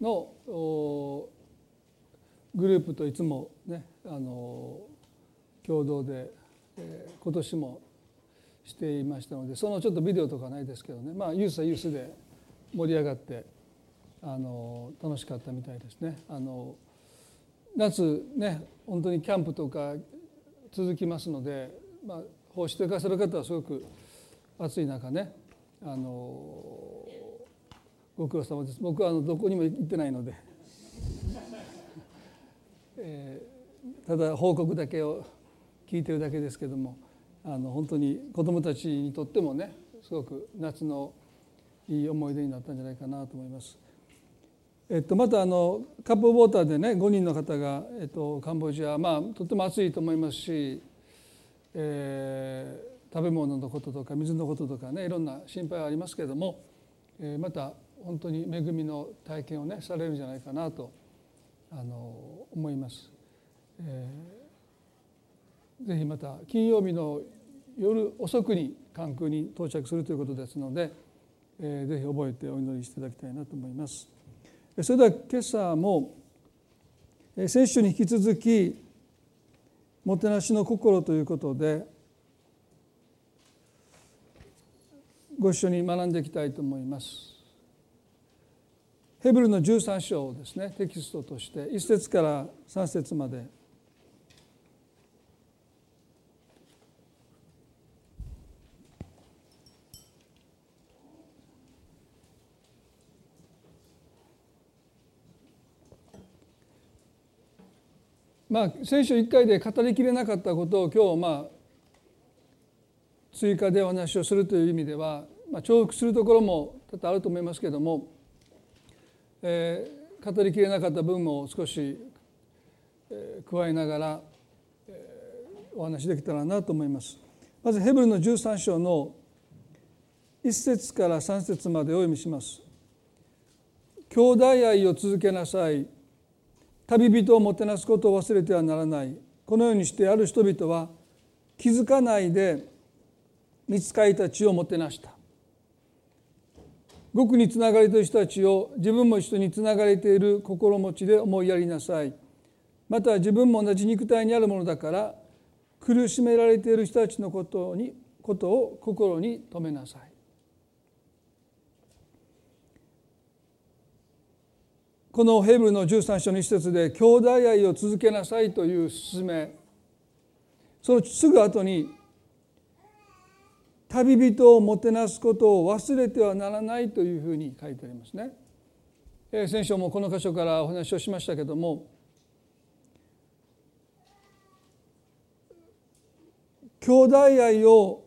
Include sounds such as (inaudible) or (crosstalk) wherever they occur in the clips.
のグループといつもねあの共同で、えー、今年もしていましたのでそのちょっとビデオとかないですけどねまあユースはユースで盛り上がってあの楽しかったみたいですね。あの夏ね本当にキャンプとか続きますので、まあ、奉仕と行かせる方はすごく暑い中ねあのご苦労様です僕はあのどこにも行ってないので、(laughs) えー、ただ報告だけを聞いてるだけですけどもあの本当に子どもたちにとってもねすごく夏のいい思い出になったんじゃないかなと思います。えっと、またあのカップウォーターでね5人の方が、えっと、カンボジアまあとても暑いと思いますし、えー、食べ物のこととか水のこととかねいろんな心配はありますけれども、えー、また本当に恵みの体験をねされるんじゃないかなとあの思います。えー、ぜひまた金曜日の夜遅くに関空に到着するということですので、えー、ぜひ覚えてお祈りしていただきたいなと思います。それでは今朝も先週に引き続きもてなしの心ということでご一緒に学んでいきたいと思います。ヘブルの13章ですね。テキストとして。1節から3節まで。まあ先週1回で語りきれなかったことを今日まあ追加でお話をするという意味では、まあ、重複するところも多々あると思いますけれども、えー、語りきれなかった分も少し、えー、加えながら、えー、お話できたらなと思います。まずヘブルの13章の1節から3節までお読みします。兄弟愛を続けなさい旅人をもてなすことを忘れてはならないこのようにしてある人々は気づかないで見つかりたちをもてなした極につながれている人たちを自分も一緒につながれている心持ちで思いやりなさい。また自分も同じ肉体にあるものだから苦しめられている人たちのことにことを心に留めなさい。このヘブルの13章の一節で兄弟愛を続けなさいという勧め。そのすぐ後に旅人をもてなすことを忘れてはならないというふうに書いてありますね。先週もこの箇所からお話をしましたけども兄弟愛を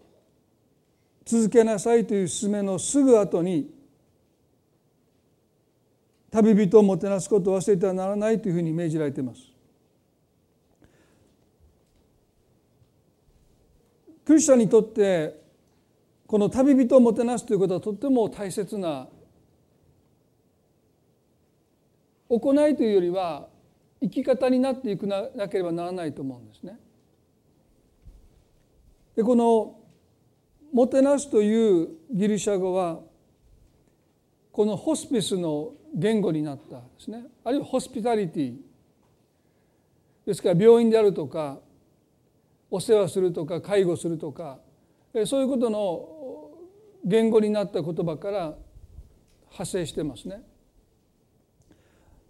続けなさいという勧めのすぐ後に旅人をもてなすことを忘れてはならないというふうに命じられています。クリスチャンにとってこの旅人をもてなすということはとっても大切な行いというよりは生き方になっていくなければならないと思うんですね。でこの「もてなす」というギリシャ語はこのホスピスの言語になったですねあるいはホスピタリティですから病院であるとかお世話するとか介護するとかそういうことの言語になった言葉から派生してますね。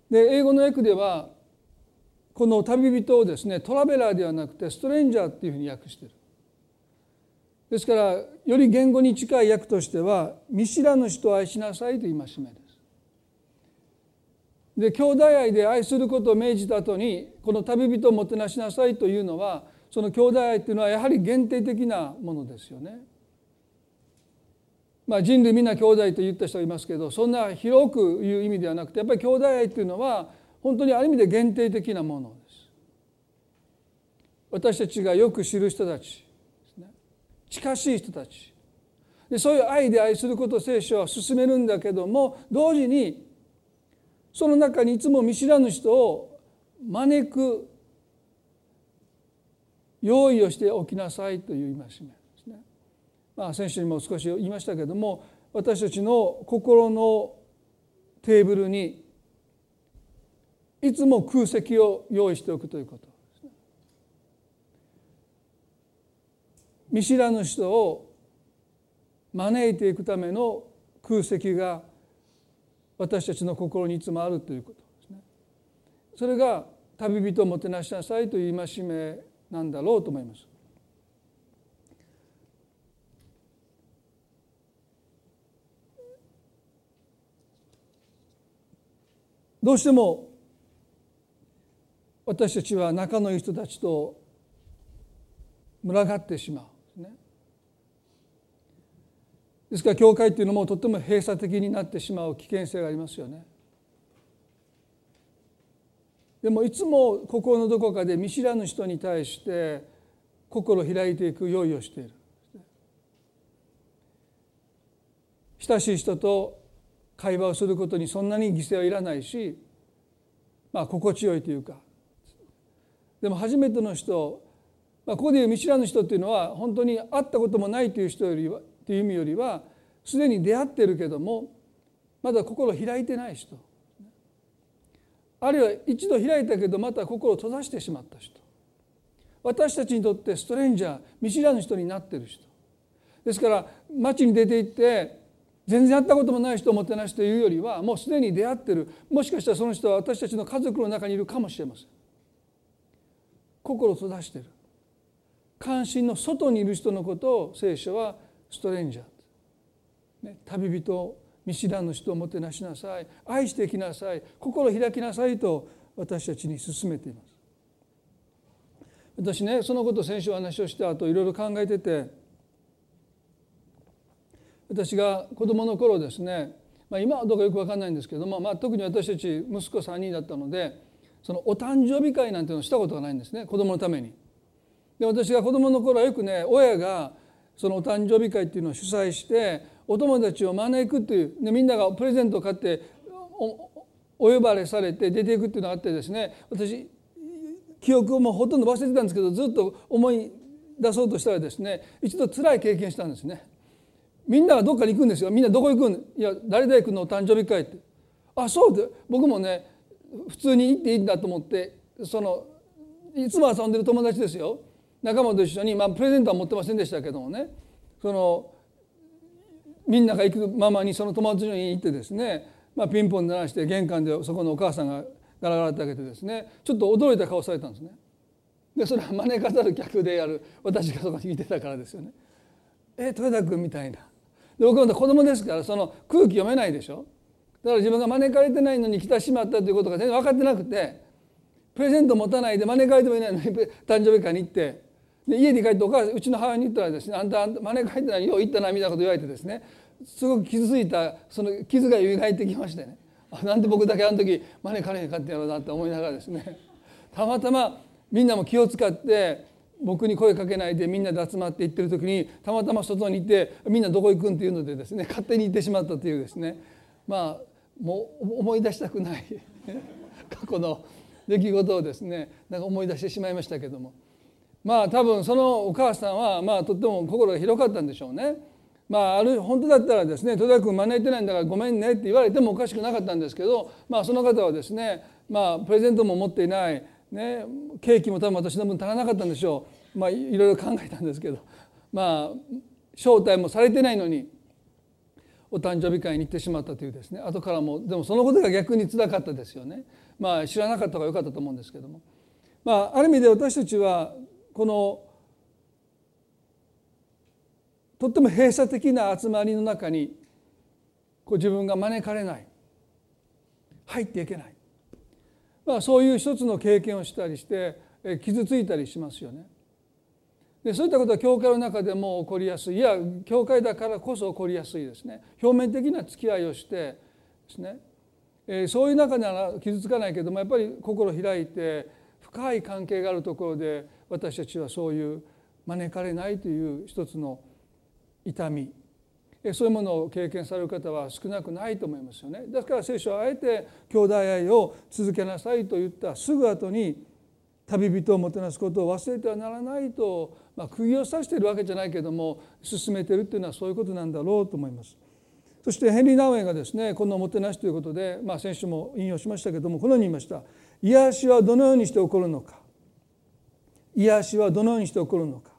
で英語の訳ではこの旅人をですねトラベラーではなくてストレンジャーっていうふうに訳してる。ですからより言語に近い訳としては見知らぬ人を愛しなさいという戒めです。で兄弟愛で愛することを命じた後にこの旅人をもてなしなさいというのはその兄弟愛っていうのはやはり限定的なものですよね。まあ、人類みんな兄弟と言った人がいますけどそんな広く言う意味ではなくてやっぱり兄弟愛っていうのは本当にある意味で限定的なものです。私たちがよく知る人たちね近しい人たちでそういう愛で愛することを聖書は進めるんだけども同時にその中にいつも見知らぬ人を招く用意をしておきなさいという戒め。まあ、先週にも少し言いましたけども私たちの心のテーブルにいつも空席を用意しておくということ。見知らぬ人を招いていくための空席が私たちの心にいつもあるということですね。それが旅人をもてなしなさいという戒めなんだろうと思います。どうしても私たちは仲のいい人たちと群がってしまうね。ですから教会っていうのもとても閉鎖的になってしまう危険性がありますよね。でもいつも心のどこかで見知らぬ人に対して心を開いていく用意をしている。親しい人と会話をすることにそんなに犠牲はいらないしまあ心地よいというか。でも初めての人、まあ、ここでいう見知らぬ人っていうのは本当に会ったこともないという人よりはという意味よりはすでに出会ってるけどもまだ心開いてない人。あるいは一度開いたけどまた心を閉ざしてしまった人。私たちにとってストレンジャー見知らぬ人になってる人。ですから街に出て行って全然会ったこともない人をもてなしというよりはもうすでに出会ってる。もしかしたらその人は私たちの家族の中にいるかもしれません。心を閉ざしてる。関心の外にいる人のことを聖書はストレンジャー、ね、旅人見知らぬ人をもてなしなさい。愛してきなさい。心開きなさいと私たちに勧めています。私ねそのこと先週お話をした後いろいろ考えてて私が子供の頃ですね、まあ、今はどうかよく分かんないんですけども、まあ、特に私たち息子3人だったのでそのお誕生日会なんていうのをしたことがないんですね子供のために。で私が子供の頃はよくね親がそのお誕生日会っていうのを主催してお友達を招くっていうでみんながプレゼントを買ってお呼ばれされて出ていくっていうのがあってですね私記憶をもうほとんど忘れてたんですけどずっと思い出そうとしたらですね一度辛い経験したんですね。みんながどっかに行くんですよ。みんなどこ行くん？いや誰々君のお誕生日会って。あそうで僕もね普通に行っていいんだと思ってそのいつも遊んでる友達ですよ。仲間と一緒に、まあ、プレゼントは持ってませんでしたけどもね。そのみんなが行くままにその友達の家に行ってですね、まあ、ピンポン鳴らして玄関でそこのお母さんがガラガラって開けてですねちょっと驚いた顔されたんですね。でそれは招かざる客である私がそこにいてたからですよね。え豊田君みたいな。で僕は子供ですからその空気読めないでしょ。だから自分が招かれてないのに来てしまったということが全然分かってなくてプレゼント持たないで招かれてもいないのに (laughs) 誕生日会に行ってで家に帰ってお母さんうちの母親に言ったらですねあんた招かれてないよう行ったなみたいなこと言われてですねすごく傷ついたその傷が蘇ってきましてね。あなんで僕だけあの時招かれへんかったやろうなって思いながらですね。たまたまみんなも気を使って僕に声かけないでみんなで集まって行ってる時にたまたま外にいてみんなどこ行くんっていうのでですね勝手に行ってしまったというですね。まあもう思い出したくない (laughs) 過去の出来事をですねなんか思い出してしまいましたけども。まあ多分そのお母さんはまあとっても心が広かったんでしょうね。まあ、ある本当だったらですね戸田君招いてないんだからごめんねって言われてもおかしくなかったんですけど、まあ、その方はですね、まあ、プレゼントも持っていないね、ケーキも多分私の分足らなかったんでしょう、まあ、いろいろ考えたんですけどまあ招待もされてないのにお誕生日会に行ってしまったというですね後からもでもそのことが逆につらかったですよね。まあ知らなかった方が良かったと思うんですけども、まあ、ある意味で私たちはこのとっても閉鎖的な集まりの中にこう自分が招かれない入っていけないまあ、そういう一つの経験をしたりして傷ついたりしますよね。でそういったことは教会の中でも起こりやすい。いや教会だからこそ起こりやすいですね。表面的な付き合いをしてですね、えー、そういう中なら傷つかないけどもやっぱり心開いて深い関係があるところで私たちはそういう招かれないという一つの痛み。そういうものを経験される方は少なくないと思いますよね。ですから聖書はあえて兄弟愛を続けなさいと言ったすぐ後に旅人をもてなすことを忘れてはならないと、まあ、釘を刺しているわけじゃないけども進めているというのはそういうことなんだろうと思います。そしてヘンリー・ナウエンがですねこの「もてなし」ということで、まあ、先週も引用しましたけどもこのように言いました「癒しはどのようにして起こるのか」「癒しはどのようにして起こるのか」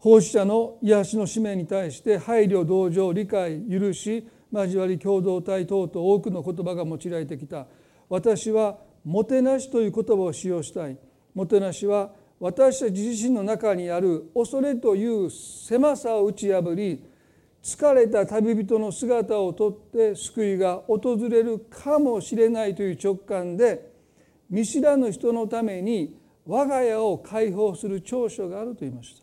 奉仕者の癒しの使命に対して配慮同情理解許し交わり共同体等々多くの言葉が用いられてきた私はもてなしという言葉を使用したい。もてなしは私たち自身の中にある恐れという狭さを打ち破り疲れた旅人の姿をとって救いが訪れるかもしれないという直感で見知らぬ人のために我が家を解放する長所があると言いました。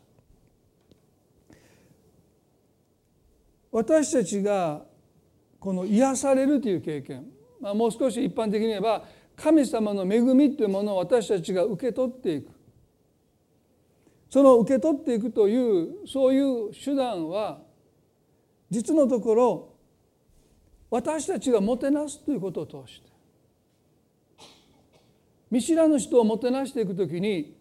私たちがこの癒されるという経験、まあ、もう少し一般的に言えば神様の恵みというものを私たちが受け取っていく。その受け取っていくというそういう手段は実のところ私たちがもてなすということを通して。見知らぬ人をもてなしていくときに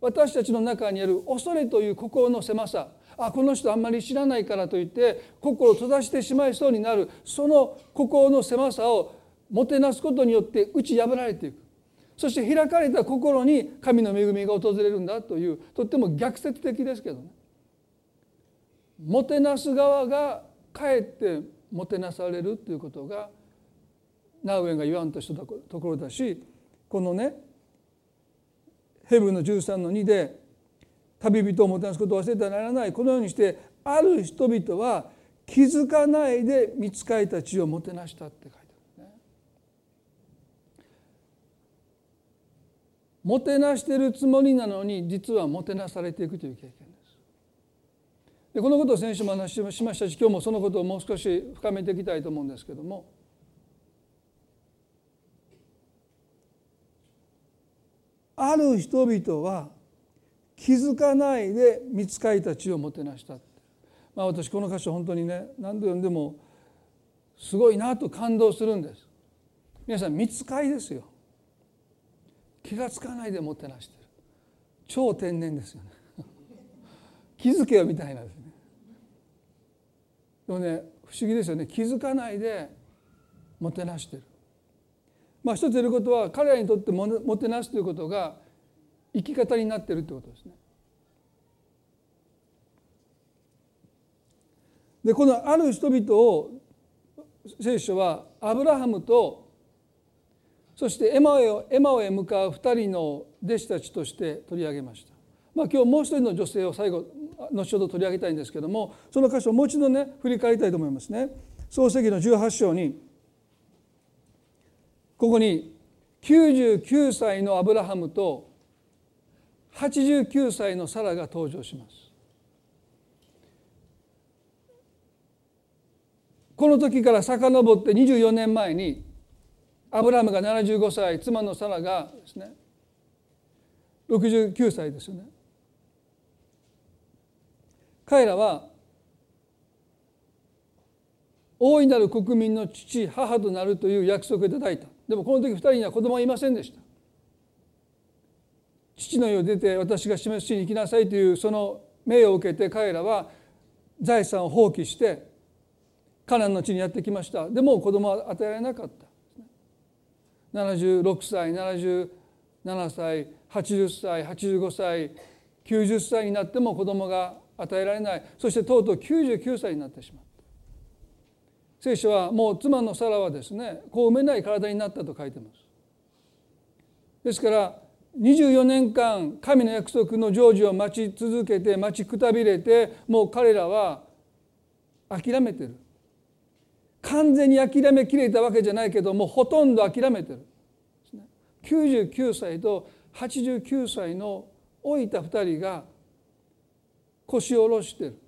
私たちの中にある恐れという心の狭さ。あこの人あんまり知らないからといって心を閉ざしてしまいそうになるその心の狭さをもてなすことによって打ち破られていく。そして開かれた心に神の恵みが訪れるんだというとっても逆説的ですけどね。もてなす側がかえってもてなされるということがナウエンが言わんとしたところだしこのねヘブンの13の2で旅人をもてなすことを忘れてはならない。このようにしてある人々は気づかないで見つかいたちをもてなしたって書いてあるね。もてなしてるつもりなのに実はもてなされていくという経験です。でこのことを先週も話しましたし今日もそのことをもう少し深めていきたいと思うんですけどもある人々は気づかないで見つかいたちをもてなしたまあ私この箇所本当にね何度読んでもすごいなと感動するんです。皆さん見つかいですよ。気が付かないでもてなしてる。超天然ですよね。(laughs) 気づけよみたいなですね。でもね不思議ですよね。気づかないでもてなしてる。まあ一つ言えることは彼らにとってもてなすということが生き方になってるってことですね。でこのある人々を聖書はアブラハムとそしてエマへエマへ向かう2人の弟子たちとして取り上げました。まあ、今日もう一人の女性を最後後ほど取り上げたいんですけどもその箇所をもう一度ね振り返りたいと思いますね。創世記の18章にここに99歳のアブラハムと89歳のサラが登場しますこの時から遡って24年前にアブラハムが75歳妻のサラがですね69歳ですよね。彼らは大いなる国民の父母となるという約束をいただいた。でもこの時2人には子供はいませんでした。父の世を出て私が示す地に行きなさいというその命を受けて彼らは財産を放棄してカナンの地にやってきました。でも子供は与えられなかった。76歳77歳80歳85歳90歳になっても子供が与えられない。そしてとうとう99歳になってしまった。聖書はもう妻のサラはですねこう埋めない体になったと書いてます。ですから24年間神の約束の成就を待ち続けて待ちくたびれてもう彼らは諦めてる。完全に諦めきれたわけじゃないけどもほとんど諦めてる。99歳と89歳の老いた2人が腰を下ろしてる。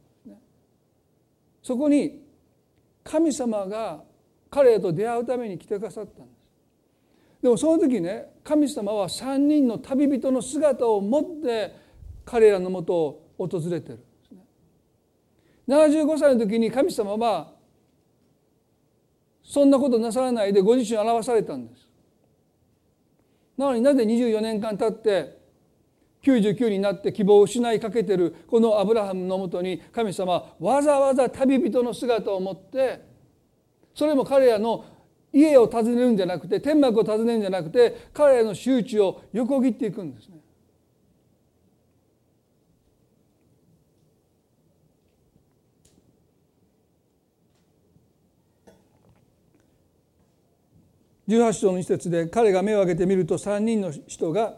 そこに神様が彼らと出会うために来てくださったんです。でもその時ね神様は3人の旅人の姿を持って彼らのもとを訪れてる。75歳の時に神様はそんなことなさらないでご自身を表されたんですなのになぜ24年間経って99になって希望を失いかけてるこのアブラハムのもとに神様はわざわざ旅人の姿を持ってそれも彼らの家を訪ねるんじゃなくて天幕を訪ねるんじゃなくて彼らの周知を横切っていくんですね。18章の一節で彼が目を開けてみると3人の人が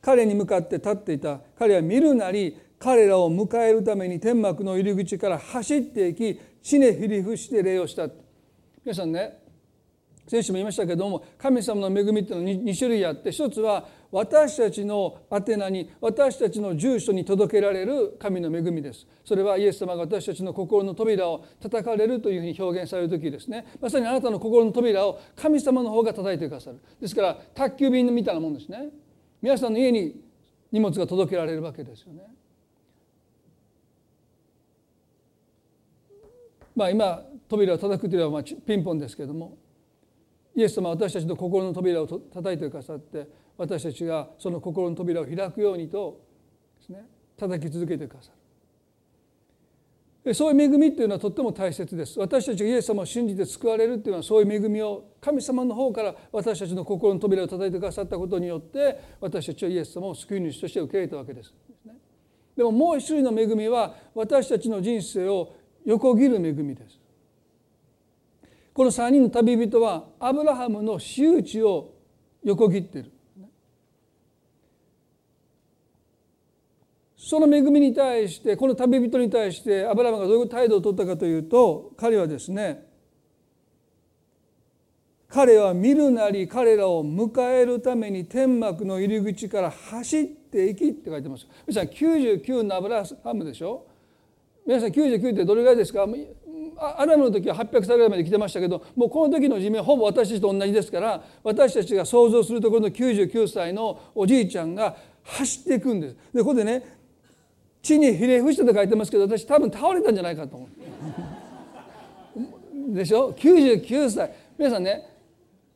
彼に向かって立っていた。彼は見るなり彼らを迎えるために天幕の入り口から走っていき地ねひり伏して礼をした。皆さんね先週も言いましたけども神様の恵みっていうのは 2, 種類あって一つは私たちの宛名に私たちの住所に届けられる神の恵みです。それはイエス様が私たちの心の扉を叩かれるというふうに表現される時ですね。まさにあなたの心の扉を神様の方が叩いてくださる。ですから宅急便みたいなもんですね。皆さんの家に荷物が届けられるわけですよね。まあ今扉を叩くというのはピンポンですけれども。イエス様は私たちの心の扉を叩いてくださって私たちがその心の扉を開くようにとですね叩き続けてくださる。そういう恵みっていうのはとっても大切です。私たちがイエス様を信じて救われるっていうのはそういう恵みを神様の方から私たちの心の扉を叩いてくださったことによって私たちはイエス様を救い主として受け入れたわけですでももう一種類の恵みは私たちの人生を横切る恵みです。この3人の旅人はアブラハムの私有地を横切っている。その恵みに対してこの旅人に対してアブラハムがどういう態度を取ったかというと彼はですね彼は見るなり彼らを迎えるために天幕の入り口から走っていきって書いてます。皆さん99のアブラハムでしょ？皆さん99ってどれぐらいですか？アダムの時は800歳ぐらいまで来てましたけどもうこの時の寿命ほぼ私たちと同じですから私たちが想像するところの99歳のおじいちゃんが走っていくんです。でここでね地にひれ伏してと書いてますけど私多分倒れたんじゃないかと思う。(laughs) でしょ？99歳皆さんね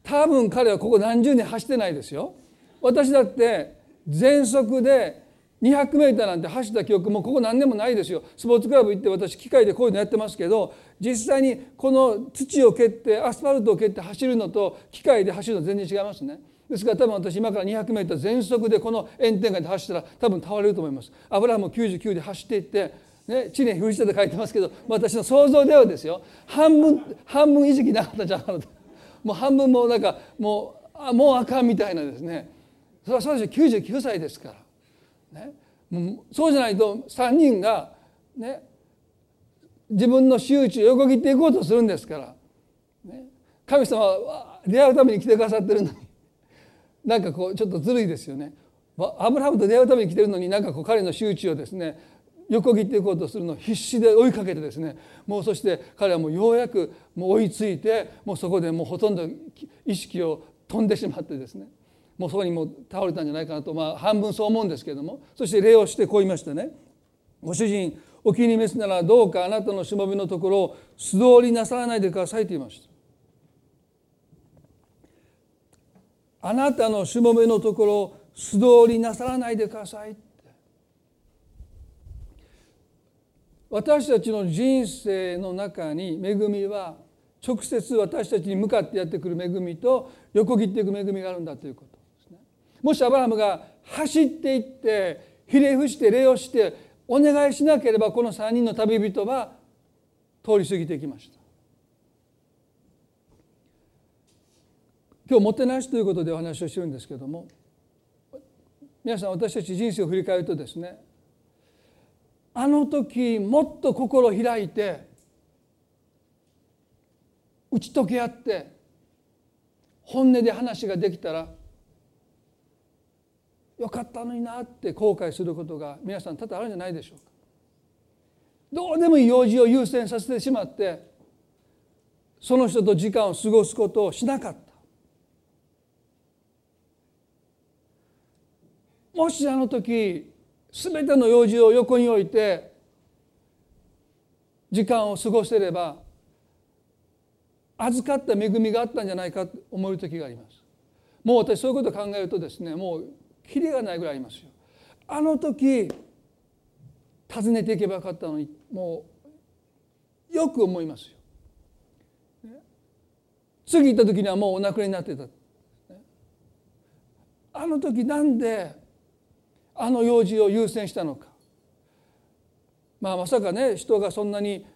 多分彼はここ何十年走ってないですよ。私だって全速で 200m なんて走った記憶もここ何年もないですよ。スポーツクラブ行って私機械でこういうのやってますけど実際にこの土を蹴ってアスファルトを蹴って走るのと機械で走るの全然違いますね。ですから多分私今から 200m 全速でこの炎天下で走ったら多分倒れると思います。アブラハム99で走っていってね、地に封じて書いてますけど私の想像ではですよ。半分半分意識なかったんじゃなかなと。もう半分もうなんかもうあもうあかんみたいなですね。それはそうですよ。99歳ですから。ね、もうそうじゃないと3人が、ね、自分の周知を横切っていこうとするんですから、ね、神様は出会うために来てくださってるのに。(laughs) なんかこうちょっとずるいですよね。アブラハムと出会うために来てるのになんかこう彼の周知をですね横切っていこうとするのを必死で追いかけてですね。もうそして彼はもうようやくもう追いついてもうそこでもうほとんど意識を飛んでしまってですね。もうそこにもう倒れたんじゃないかなと、まあ、半分そう思うんですけれどもそして礼をしてこう言いましたね「ご主人お気に召すならどうかあなたのしもべのところを素通りなさらないでください」と言いました。あなたのしもべのところを素通りなさらないでください私たちの人生の中に恵みは直接私たちに向かってやってくる恵みと横切っていく恵みがあるんだということ。もしアブラハムが走っていってひれ伏して礼をしてお願いしなければこの3人の旅人は通り過ぎていきました。今日もてなしということでお話をしてるんですけども皆さん私たち人生を振り返るとですねあの時もっと心開いて打ち解け合って本音で話ができたらよかったのになって後悔することが皆さん多々あるんじゃないでしょうか。どうでもいい用事を優先させてしまってその人と時間を過ごすことをしなかった。もしあの時全ての用事を横に置いて時間を過ごせれば預かった恵みがあったんじゃないかと思う時があります。もう私そういうことを考えるとですねもうキリがないぐらいありますよあの時訪ねていけばよかったのにもうよく思いますよ。次行った時にはもうお亡くなりになってた。あの時なんであの用事を優先したのか。まあまさかね人がそんなに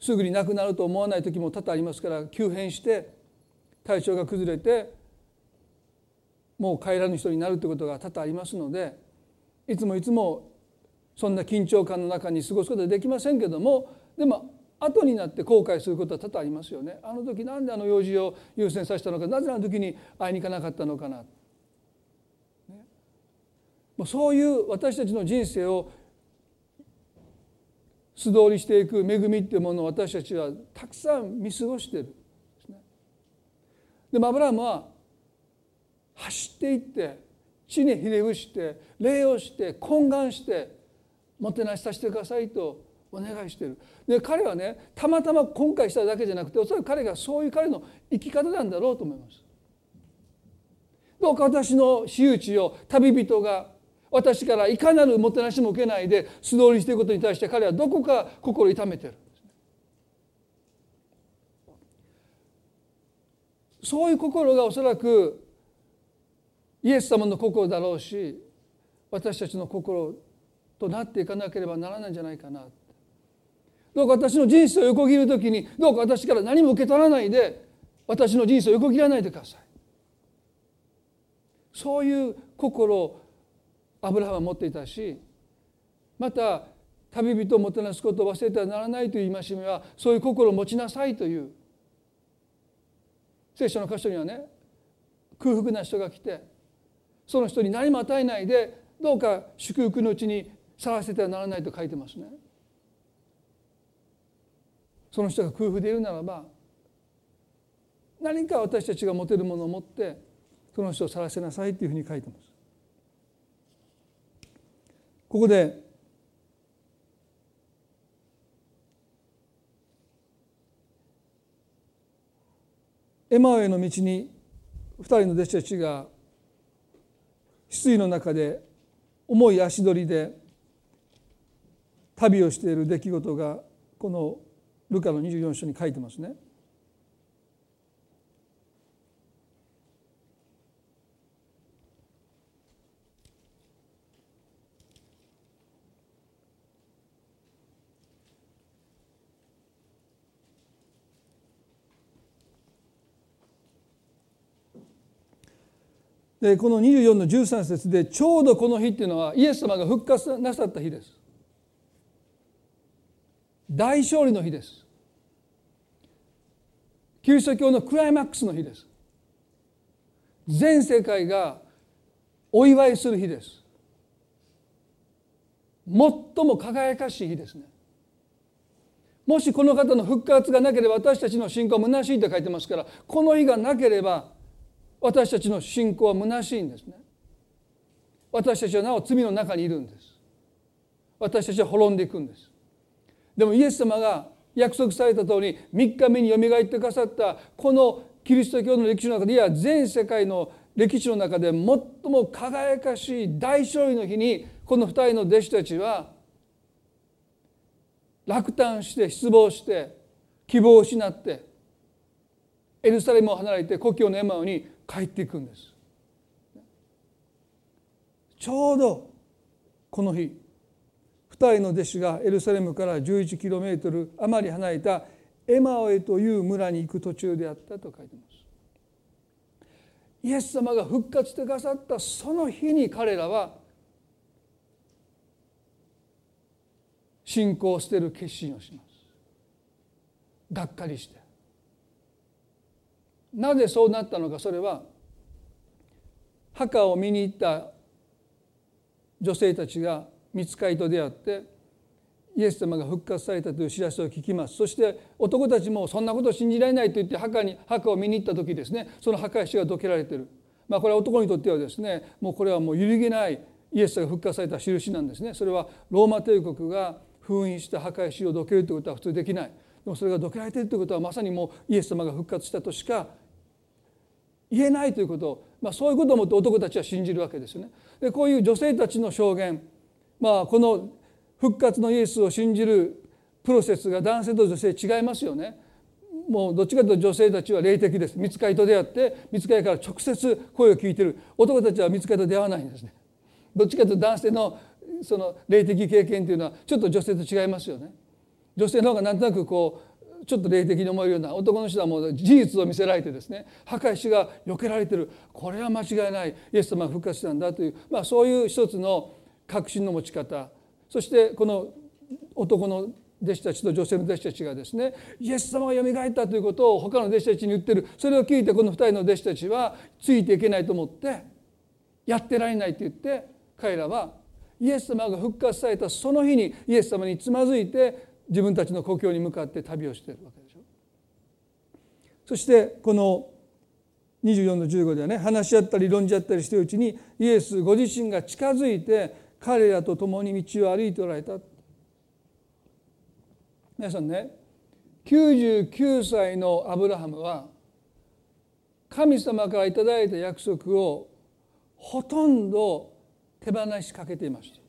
すぐに亡くなると思わない時も多々ありますから急変して体調が崩れてもう帰らぬ人になるということが多々ありますのでいつもいつもそんな緊張感の中に過ごすことはできませんけどもでも後になって後悔することは多々ありますよね。あの時なんであの用事を優先させたのかなぜあの時に会いに行かなかったのかな。ね、もうそういう私たちの人生を素通りしていく恵みっていうものを私たちはたくさん見過ごしてるでもアブラハムは走っていって地にひれ伏して礼をして懇願してもてなしさせてくださいとお願いしてるで彼はねたまたま今回しただけじゃなくておそらく彼がそういう彼の生き方なんだろうと思います。どうか私の私有地を旅人が私からいかなるもてなしも受けないで素通りしていることに対して彼はどこか心痛めてるそういう心がおそらくイエス様の心だろうし私たちの心となっていかなければならないんじゃないかな。どうか私の人生を横切る時にどうか私から何も受け取らないで私の人生を横切らないでください。そういう心をアブラハムは持っていたしまた旅人をもてなすことを忘れてはならないという戒めはそういう心を持ちなさいという。聖書の箇所にはね空腹な人が来てその人に何も与えないでどうか祝福のうちにさらせてはならないと書いてますね。その人が空腹でいるならば何か私たちが持てるものを持ってその人を去らせなさいというふうに書いてます。ここでエマオへの道に2人の弟子たちが失意の中で重い足取りで旅をしている出来事がこのルカの24章に書いてますね。でこの24の13節でちょうどこの日っていうのはイエス様が復活なさった日です。大勝利の日です。キリスト教のクライマックスの日です。全世界がお祝いする日です。最も輝かしい日ですね。もしこの方の復活がなければ私たちの信仰は虚しいと書いてますからこの日がなければ私たちの信仰は虚しいんですね。私たちはなお罪の中にいるんです。私たちは滅んでいくんです。でもイエス様が約束された通り3日目によみがえってくださったこのキリスト教の歴史の中でいや全世界の歴史の中で最も輝かしい大勝利の日にこの2人の弟子たちは落胆して失望して希望を失ってエルサレムを離れて故郷のエマオに帰っていくんです。ちょうどこの日2人の弟子がエルサレムから11キロメートル余り離れたエマオへという村に行く途中であったと書いてます。イエス様が復活してくださったその日に彼らは信仰を捨てる決心をします。がっかりして。なぜそうなったのかそれは墓を見に行った女性たちが見つかりと出会ってイエス様が復活されたという知らせを聞きます。そして男たちもそんなこと信じられないと言って墓に墓を見に行った時ですねその墓石がどけられてる、まあ、これは男にとってはですねもうこれはもう揺るぎないイエスが復活された印なんですね。それはローマ帝国が封印した墓石をどけるということは普通できない。でもそれがどけられているということはまさにもうイエス様が復活したとしか言えないということ。をまあ、そういうことをもって男たちは信じるわけですよね。でこういう女性たちの証言、まあ、この復活のイエスを信じるプロセスが男性と女性違いますよね。もうどっちかというと女性たちは霊的です。見つかりと出会って見つかりから直接声を聞いてる。男たちは見つかりと出会わないんですね。どっちかというと男性のその霊的経験というのはちょっと女性と違いますよね。女性の方がなんとなくこうちょっと霊的に思えるような男の人はもう事実を見せられてですね破壊死が避けられてる。これは間違いない。イエス様が復活したんだという、まあ、そういう一つの確信の持ち方。そしてこの男の弟子たちと女性の弟子たちがですねイエス様がよみがえったということを他の弟子たちに言ってる。それを聞いてこの2人の弟子たちはついていけないと思ってやってられないと言って彼らはイエス様が復活されたその日にイエス様につまずいて自分たちの故郷に向かって旅をしているわけでしょ。そしてこの24の15ではね話し合ったり論じ合ったりしているうちにイエスご自身が近づいて彼らと共に道を歩いておられた皆さんね99歳のアブラハムは神様から頂いた約束をほとんど手放しかけていました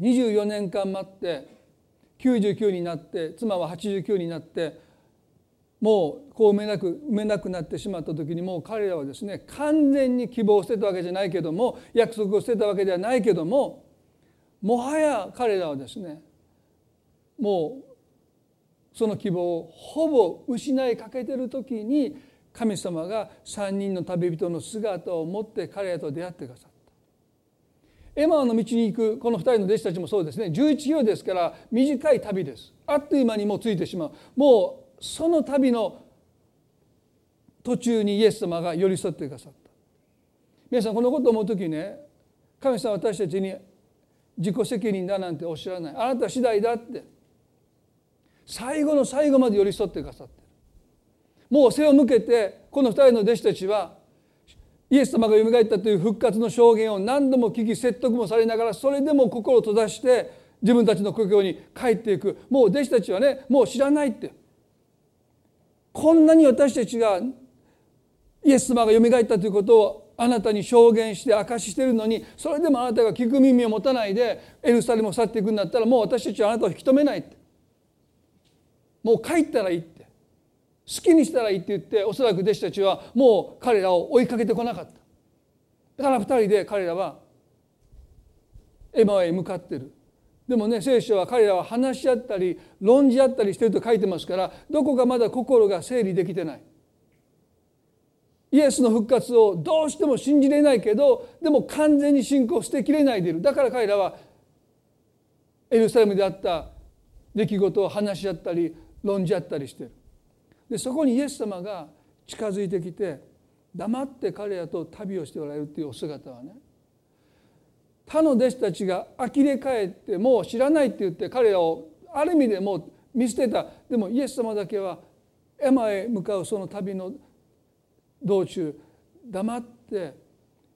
24年間待って99になって妻は89になってもうこう埋めなく埋めなくなってしまった時にもう彼らはですね完全に希望を捨てたわけじゃないけども約束を捨てたわけではないけどももはや彼らはですねもうその希望をほぼ失いかけてる時に神様が3人の旅人の姿を持って彼らと出会ってくださった。エマオの道に行くこの2人の弟子たちもそうですね。11キロですから短い旅です。あっという間にもうついてしまう。もうその旅の途中にイエス様が寄り添ってくださった。皆さんこのことを思う時ね神様私たちに自己責任だなんておっしゃらない。あなた次第だって。最後の最後まで寄り添ってくださってる。もう背を向けてこの2人の弟子たちはイエス様がよみがえったという復活の証言を何度も聞き説得もされながらそれでも心を閉ざして自分たちの故郷に帰っていく。もう弟子たちはねもう知らないって。こんなに私たちがイエス様がよみがえったということをあなたに証言して証ししているのにそれでもあなたが聞く耳を持たないでエルサレムを去っていくんだったらもう私たちはあなたを引き止めないって。もう帰ったらいいって。好きにしたらいいって言っておそらく弟子たちはもう彼らを追いかけてこなかった。だから2人で彼らはエマへ向かってる。でもね聖書は彼らは話し合ったり論じ合ったりしてると書いてますからどこかまだ心が整理できてない。イエスの復活をどうしても信じれないけどでも完全に信仰捨てきれないでいる。だから彼らはエルサレムであった出来事を話し合ったり論じ合ったりしてる。でそこにイエス様が近づいてきて黙って彼らと旅をしておられるっていうお姿はね他の弟子たちが呆れ返ってもう知らないって言って彼らをある意味でもう見捨てた。でもイエス様だけはエマへ向かうその旅の道中黙って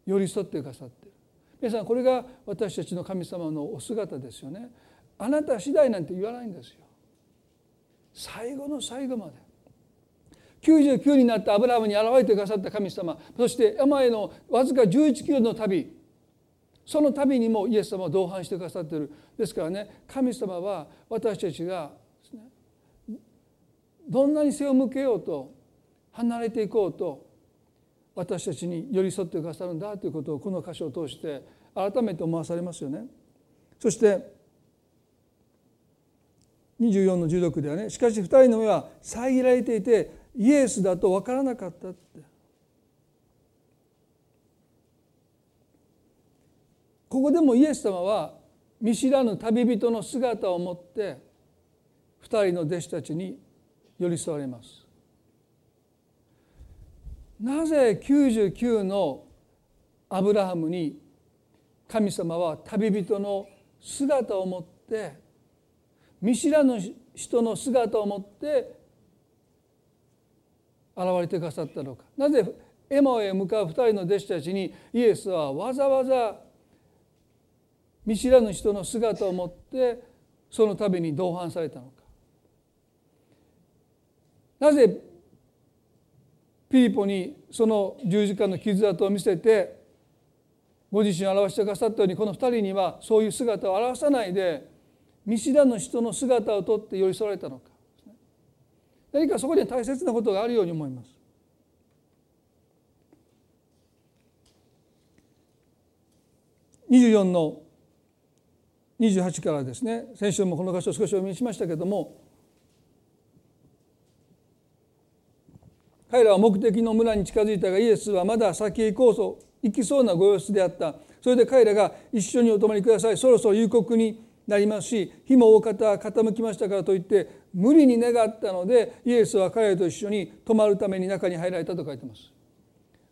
寄り添ってくださってる。皆さんこれが私たちの神様のお姿ですよね。あなた次第なんて言わないんですよ。最後の最後まで。99になってアブラハムに現れてくださった神様。そして山へのわずか11キロの旅。その旅にもイエス様を同伴してくださっている。ですからね神様は私たちがどんなに背を向けようと離れていこうと私たちに寄り添ってくださるんだということをこの箇所を通して改めて思わされますよね。そして24の16ではねしかし2人の目は遮られていてイエスだと分からなかったって。ここでもイエス様は見知らぬ旅人の姿を持って2人の弟子たちに寄り添われます。なぜ99のアブラハムに神様は旅人の姿を持って見知らぬ人の姿を持って現れてくださったのか。なぜエマへ向かう2人の弟子たちにイエスはわざわざ見知らぬ人の姿を持ってその度に同伴されたのか。なぜピリポにその十字架の傷跡を見せてご自身を表してくださったようにこの二人にはそういう姿を表さないで見知らぬ人の姿をとって寄り添われたのか。何かそこに大切なことがあるように思います。24の28からですね先週もこの箇所を少しお読みしましたけれども彼らは目的の村に近づいたがイエスはまだ先へ行こうと行きそうなご様子であったそれで彼らが一緒にお泊まりくださいそろそろ夕刻になりますし日も大方傾きましたからといって無理に願ったのでイエスは彼らと一緒に泊まるために中に入られたと書いてます。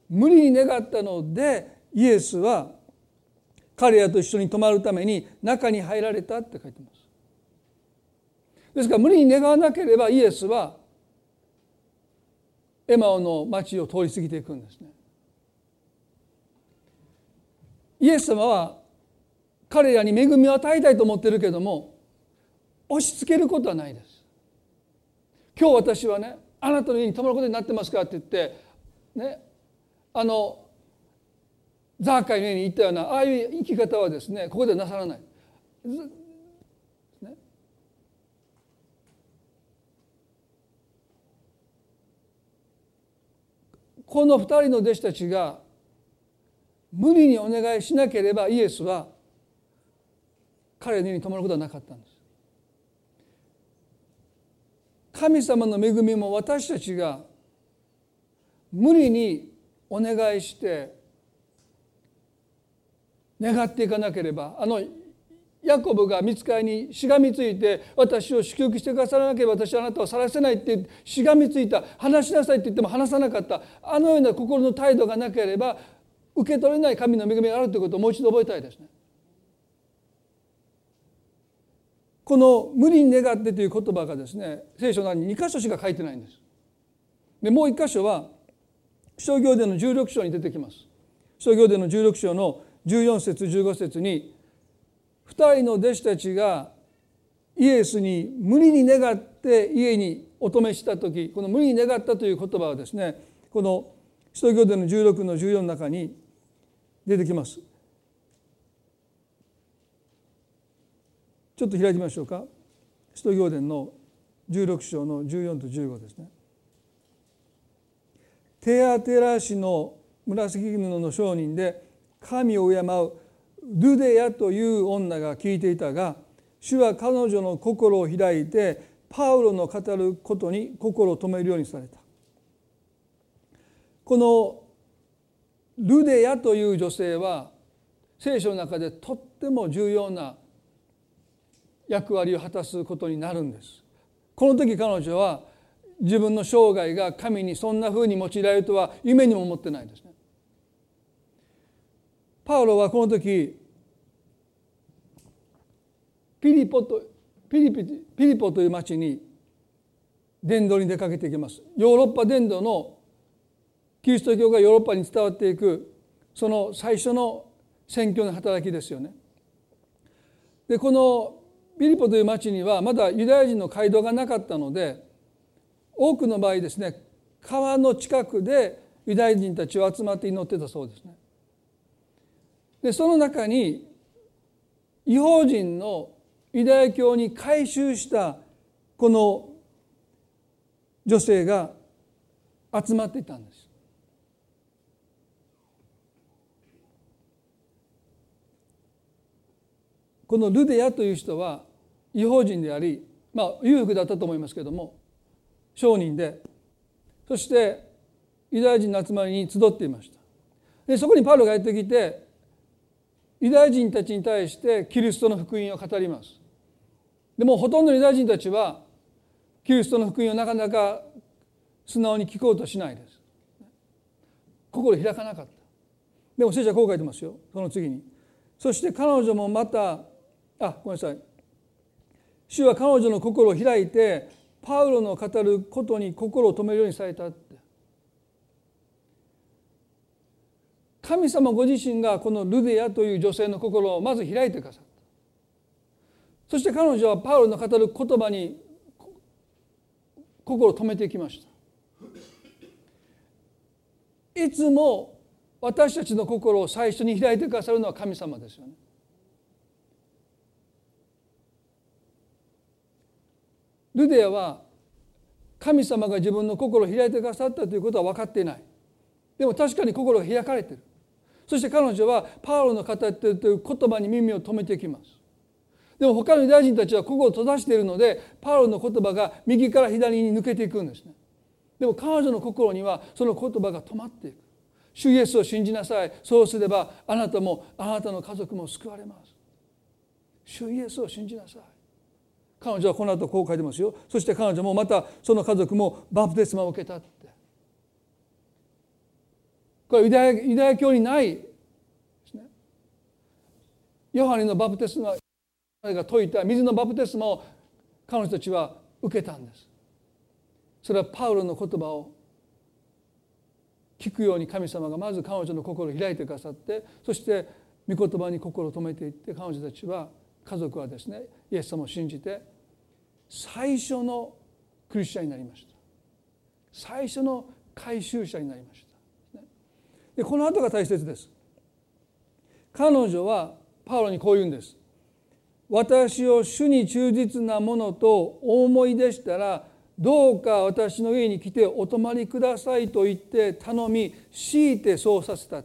無理に願ったのでイエスは彼らと一緒に泊まるために中に入られたって書いてます。ですから無理に願わなければイエスはエマオの町を通り過ぎていくんですね。イエス様は彼らに恵みを与えたいと思ってるけども押し付けることはないです今日私はねあなたの家に泊まることになってますかって言ってねあのザーカイの家に行ったようなああいう生き方はですねここではなさらない。ね、この二人の弟子たちが無理にお願いしなければイエスは彼のに泊まることはなかったんです。神様の恵みも私たちが無理にお願いして願っていかなければあのヤコブが見つかりにしがみついて私を祝福してくださらなければ私はあなたを晒せないってしがみついた話しなさいって言っても話さなかったあのような心の態度がなければ受け取れない神の恵みがあるということをもう一度覚えたいですね。この「無理に願って」という言葉がですね聖書の中に2箇所しか書いてないんです。でもう1箇所は商業での16章に出てきます。商業での16章の14節15節に2人の弟子たちがイエスに無理に願って家にお泊めした時この無理に願ったという言葉はですねこの使徒行伝の16の14の中に出てきます。ちょっと開きましょうか。使徒行伝の16章の14と15ですね。テアテラ氏の紫布の商人で神を敬うルデヤという女が聞いていたが主は彼女の心を開いてパウロの語ることに心を止めるようにされたこのルデヤという女性は聖書の中でとっても重要な役割を果たすことになるんです。この時彼女は自分の生涯が神にそんなふうに用いられるとは夢にも思ってないですね。パウロはこの時ピリポとピリピピリポという町に伝道に出かけていきます。ヨーロッパ伝道のキリスト教がヨーロッパに伝わっていくその最初の宣教の働きですよね。でこのピリポという町にはまだユダヤ人の街道がなかったので多くの場合ですね川の近くでユダヤ人たちは集まって祈ってたそうですね。でその中に違法人のユダヤ教に改宗したこの女性が集まっていたんです。このルデヤという人は違法人でありまあ裕福だったと思いますけども商人でそしてユダヤ人の集まりに集っていました。でそこにパウロがやってきてユダヤ人たちに対してキリストの福音を語ります。でもほとんどのユダヤ人たちはキリストの福音をなかなか素直に聞こうとしないです。心開かなかった。でも聖書はこう書いてますよ。その次に。そして彼女もまたあごめんなさい。主は彼女の心を開いてパウロの語ることに心を止めるようにされたって。神様ご自身がこのルデヤという女性の心をまず開いてくださった。そして彼女はパウロの語る言葉に心を止めていきました。いつも私たちの心を最初に開いてくださるのは神様ですよね。ルデアは神様が自分の心を開いてくださったということは分かっていない。でも確かに心が開かれている。そして彼女はパウロの語っているという言葉に耳を留めていきます。でも他のユダヤ人たちは心を閉ざしているのでパウロの言葉が右から左に抜けていくんですね。でも彼女の心にはその言葉が止まっていく。主イエスを信じなさい。そうすればあなたもあなたの家族も救われます。主イエスを信じなさい。彼女はこの後こう書いてますよ。そして彼女もまたその家族もバプテスマを受けたって。これユダヤユダヤ教にない。ですねヨハネのバプテスマが説いた。水のバプテスマを彼女たちは受けたんです。それはパウロの言葉を聞くように神様がまず彼女の心を開いてくださってそして御言葉に心を止めていって彼女たちは家族はですねイエス様を信じて最初のクリスチャンになりました。最初の回収者になりました。でこの後が大切です。彼女はパウロにこう言うんです。私を主に忠実なものとお思いでしたらどうか私の家に来てお泊まりくださいと言って頼み強いてそうさせた。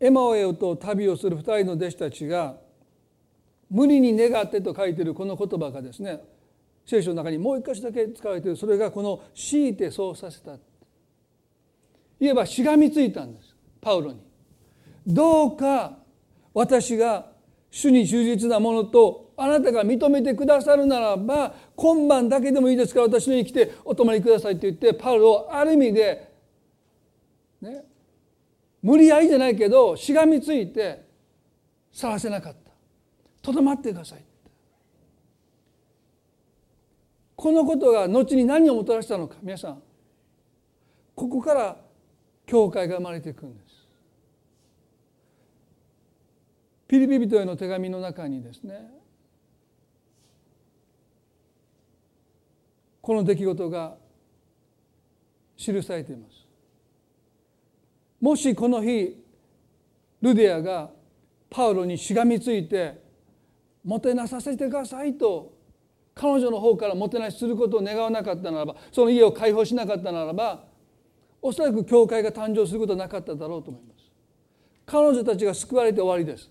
エマオエと旅をする2人の弟子たちが無理に願ってと書いてるこの言葉がですね聖書の中にもう一箇所だけ使われている。それがこの「強いてそうさせた」言えばしがみついたんです。パウロに。どうか私が主に忠実なものとあなたが認めてくださるならば今晩だけでもいいですから私に来てお泊まりくださいって言ってパウロをある意味で無理やりじゃないけどしがみついて去らせなかった。とどまってください。このことが後に何をもたらしたのか皆さん。ここから教会が生まれていくんです。ピリピリ人への手紙の中にですねこの出来事が記されています。もしこの日ルディアがパウロにしがみついてもてなさせてくださいと彼女の方からもてなしすることを願わなかったならばその家を解放しなかったならばおそらく教会が誕生することはなかっただろうと思います。彼女たちが救われて終わりです。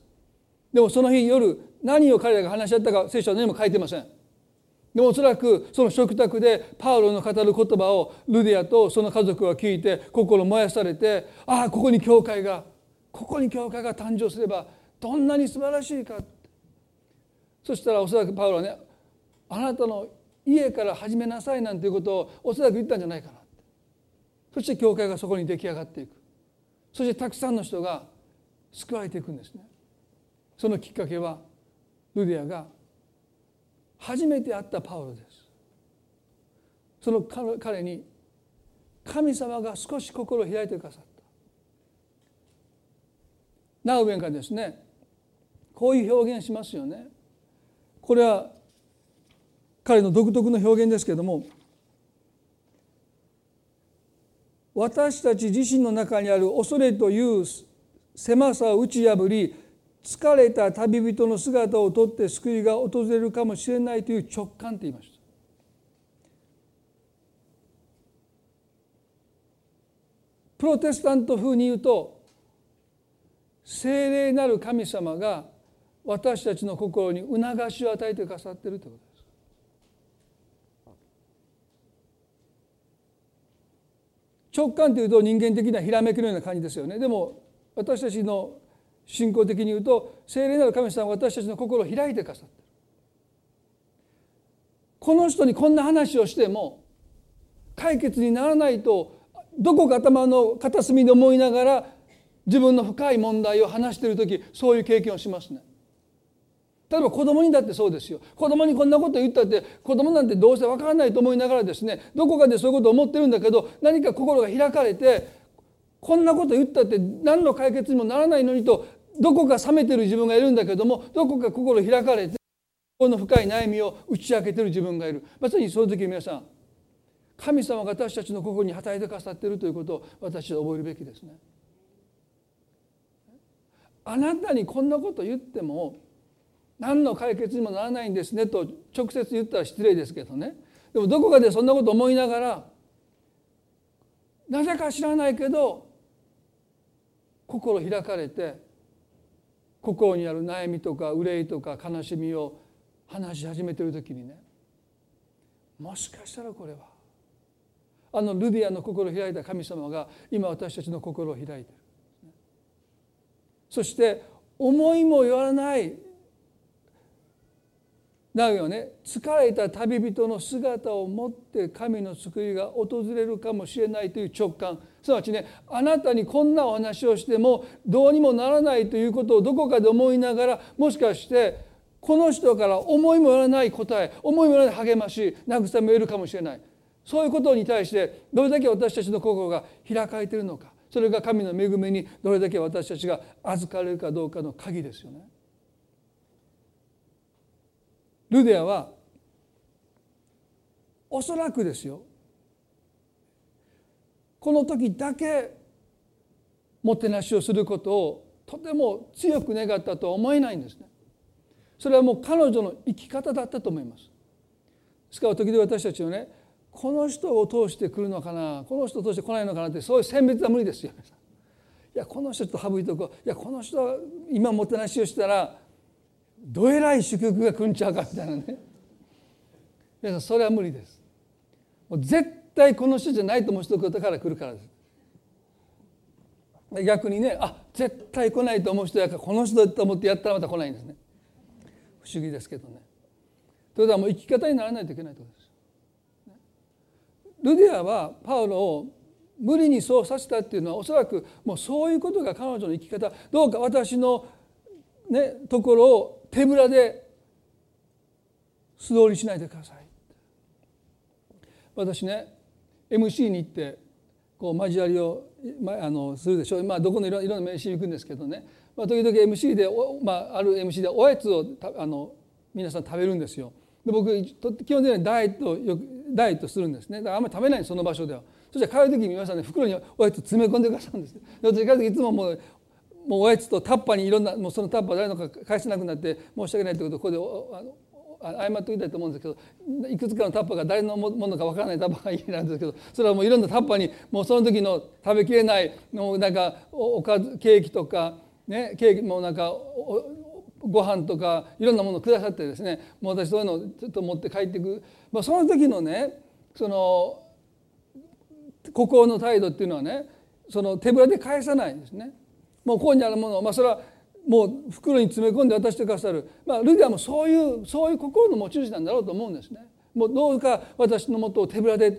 でもその日夜何を彼らが話し合ったか聖書は何も書いてません。でもおそらくその食卓でパウロの語る言葉をルディアとその家族は聞いて心燃やされてああここに教会がここに教会が誕生すればどんなに素晴らしいか。そしたらおそらくパウロはねあなたの家から始めなさいなんていうことをおそらく言ったんじゃないかなそして教会がそこに出来上がっていく。そしてたくさんの人が救われていくんですね。そのきっかけはルディアが初めて会ったパウロです。その彼に神様が少し心を開いてくださった。ナウベンがですね。こういう表現しますよね。これは彼の独特の表現ですけれども私たち自身の中にある恐れという狭さを打ち破り疲れた旅人の姿をとって救いが訪れるかもしれないという直感と言いました。プロテスタント風に言うと聖霊なる神様が私たちの心に促しを与えてくださっているということです。直感というと人間的なひらめきのような感じですよねでも私たちの信仰的に言うと聖霊なる神様は私たちの心を開いてくださってるこの人にこんな話をしても解決にならないとどこか頭の片隅で思いながら自分の深い問題を話している時そういう経験をしますね。例えば子供にだってそうですよ子供にこんなこと言ったって子供なんてどうせわからないと思いながらですねどこかでそういうことを思ってるんだけど何か心が開かれてこんなこと言ったって何の解決にもならないのにとどこか冷めてる自分がいるんだけどもどこか心開かれてこの深い悩みを打ち明けてる自分がいるまさにその時皆さん神様が私たちの心に働いてくださっているということを私は覚えるべきですね。あなたにこんなこと言っても何の解決にもならないんですねと直接言ったら失礼ですけどねでもどこかでそんなこと思いながらなぜか知らないけど心開かれて心にある悩みとか憂いとか悲しみを話し始めてる時にねもしかしたらこれはあのルディアの心を開いた神様が今私たちの心を開いてる。そして思いもよらないなおよね。疲れた旅人の姿を持って神の救いが訪れるかもしれないという直感。すなわちねあなたにこんなお話をしてもどうにもならないということをどこかで思いながらもしかしてこの人から思いもよらない答え思いもよらない励まし慰めを得るかもしれない。そういうことに対してどれだけ私たちの心が開かれているのかそれが神の恵みにどれだけ私たちが預かれるかどうかの鍵ですよね。ルデアはおそらくですよこの時だけもてなしをすることをとても強く願ったとは思えないんですね。それはもう彼女の生き方だったと思います。ですから時々私たちはねこの人を通してくるのかなこの人を通して来ないのかなってそういう選別は無理ですよ。いやこの人と省いとこういやこの人は今もてなしをしたらどえらい祝福が来んちゃうかみたいなね。皆さんそれは無理です。もう絶対この人じゃないと思う人だから来るからです。逆にねあ絶対来ないと思う人やからこの人だと思ってやったらまた来ないんですね。不思議ですけどね。ということはもう生き方にならないといけないということです。ルディアはパウロを無理にそうさせたっていうのはおそらくもうそういうことが彼女の生き方どうか私の、ね、ところを手ぶらで素通りしないでください。私ね MC に行ってこう交わりを、まあ、あのするでしょ。う、まあ、どこのいろいろな名刺に行くんですけどね、まあ、時々 MC で、まあ、ある MC でおやつをあの皆さん食べるんですよ。で僕基本的にダイエットよくダイエットするんですね。だからあんまり食べないその場所では。そしたら帰る時に皆さんね袋におやつ詰め込んでくださるんです私帰る時いつももうもうおやつとタッパにいろんなもうそのタッパ誰のか返せなくなって申し訳ないということをここで謝っておきたいと思うんですけどいくつかのタッパが誰のものかわからないタッパーが家なんですけどそれはもういろんなタッパにもうその時の食べきれないのなんかおかずケーキとかねケーキもなんかご飯とかいろんなものをくださってですねもう私そういうのをちょっと持って帰っていく、まあ、その時のねその心の態度っていうのはねその手ぶらで返さないんですね。もうここにあるものまあそれはもう袋に詰め込んで渡してくださる、まあ、ルディアもそういうそういう心の持ち主なんだろうと思うんですね。もうどうか私のもとを手ぶらで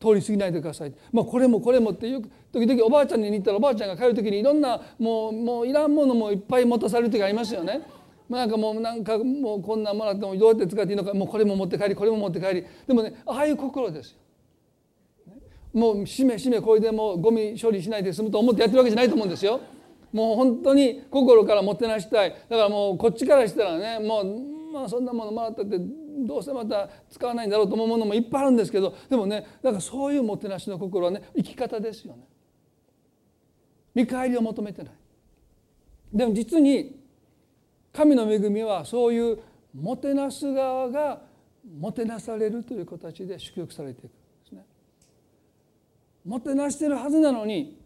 通り過ぎないでください、まあ、これもこれもってよく時々おばあちゃんに似たらおばあちゃんが帰る時にいろんなもうもういらんものもいっぱい持たされる時ありますよね。なんかもうなんかもうこんなもらってもどうやって使っていいのかもうこれも持って帰りこれも持って帰りでもねああいう心ですよ。もうしめしめこれでもうゴミ処理しないで済むと思ってやってるわけじゃないと思うんですよ。もう本当に心からもてなしたいだからもうこっちからしたらねもうまあそんなものもらったってどうせまた使わないんだろうと思うものもいっぱいあるんですけどでもねだかそういうもてなしの心はね生き方ですよね。見返りを求めてない。でも実に神の恵みはそういうもてなす側がもてなされるという形で祝福されていくんですね。もてなしてるはずなのに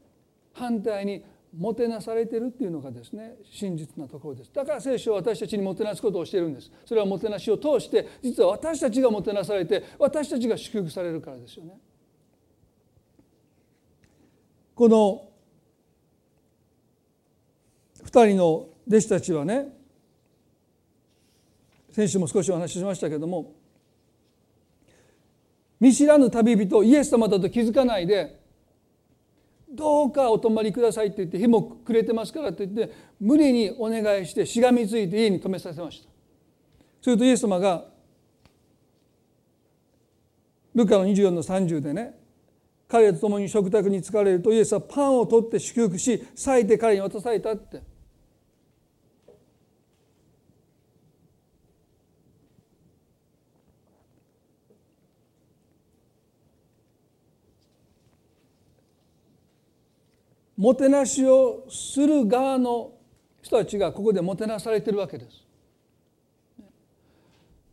反対にもてなされてるっていうのがですね真実なところです。だから聖書は私たちにもてなすことをしているんです。それはもてなしを通して実は私たちがもてなされて私たちが祝福されるからですよね。この2人の弟子たちはね先週も少しお話ししましたけども見知らぬ旅人イエス様だと気づかないでどうかお泊まりくださいって言って日も暮れてますからって言って無理にお願いしてしがみついて家に泊めさせました。するとイエス様がルカの24の30でね彼らと共に食卓に疲れるとイエスはパンを取って祝福し裂いて彼に渡されたって。もてなしをする側の人たちがここでもてなされてるわけです。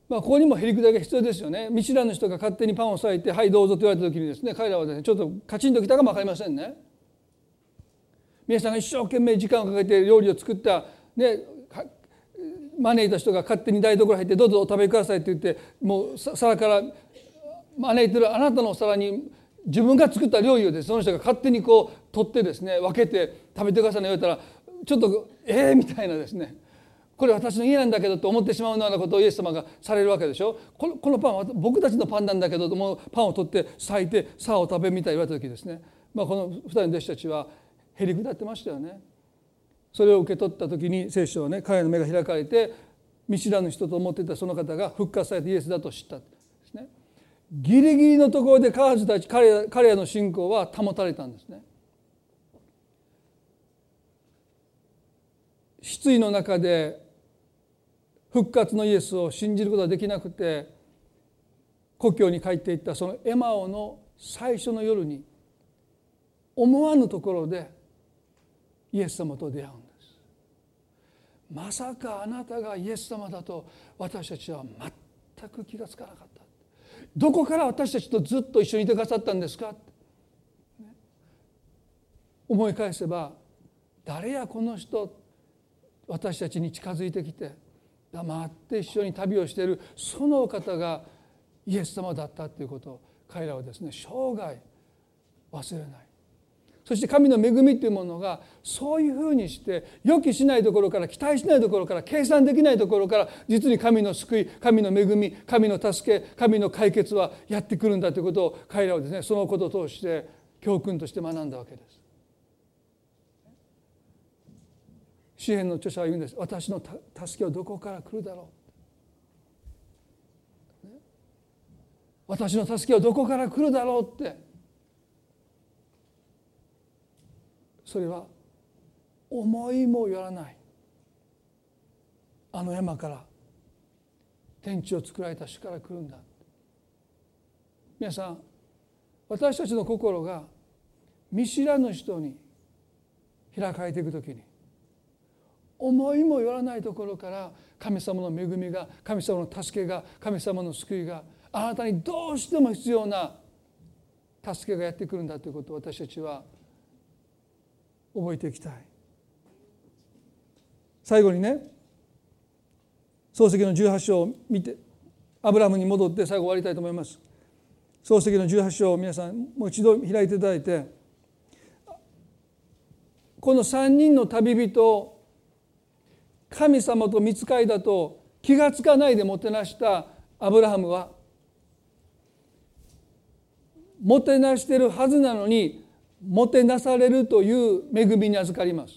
まあ、ここにもへりくだりが必要ですよね見知らぬ人が勝手にパンを裂いて「はいどうぞ」と言われた時にですね彼らはですねちょっとカチンときたかも分かりませんね。皆さんが一生懸命時間をかけて料理を作ったね招いた人が勝手に台所入って「どうぞお食べください」って言ってもう皿から招いてるあなたのお皿に自分が作った料理をでその人が勝手にこう取ってですね分けて食べてくださいの言われたらちょっとええー、みたいなですねこれ私の家なんだけどと思ってしまうようなことをイエス様がされるわけでしょこのこのパンは僕たちのパンなんだけどもパンを取って裂いてさあを食べみたい言われた時ですね、まあ、この2人の弟子たちはへりくだってましたよね。それを受け取った時に聖書はね彼の目が開かれて見知らぬ人と思っていたその方が復活されてイエスだと知った。ギリギリのところで彼女たち彼彼らの信仰は保たれたんですね。失意の中で復活のイエスを信じることができなくて故郷に帰っていったそのエマオの最初の夜に思わぬところでイエス様と出会うんですまさかあなたがイエス様だと私たちは全く気が付かなかったどこから私たちとずっと一緒にいてくださったんですか？思い返せば誰やこの人？私たちに近づいてきて黙って一緒に旅をしているその方がイエス様だったということを彼らはですね生涯忘れない。そして神の恵みというものがそういうふうにして予期しないところから期待しないところから計算できないところから実に神の救い神の恵み神の助け神の解決はやってくるんだということを彼らはですねそのことを通して教訓として学んだわけです。詩篇の著者は言うんです。私の助けはどこから来るだろう。私の助けはどこから来るだろうって。それは思いもよらない。あの山から天地を作られた主から来るんだ。皆さん私たちの心が見知らぬ人に開かれていく時に思いもよらないところから神様の恵みが神様の助けが神様の救いがあなたにどうしても必要な助けがやってくるんだということを私たちは覚えていきたい。最後にね漱石の18章を見てアブラムに戻って最後終わりたいと思います。漱石の18章を皆さんもう一度開いていただいてこの3人の旅人神様と見つかいだと気が付かないでもてなしたアブラハムはもてなしてるはずなのにもてなされるという恵みに預かります。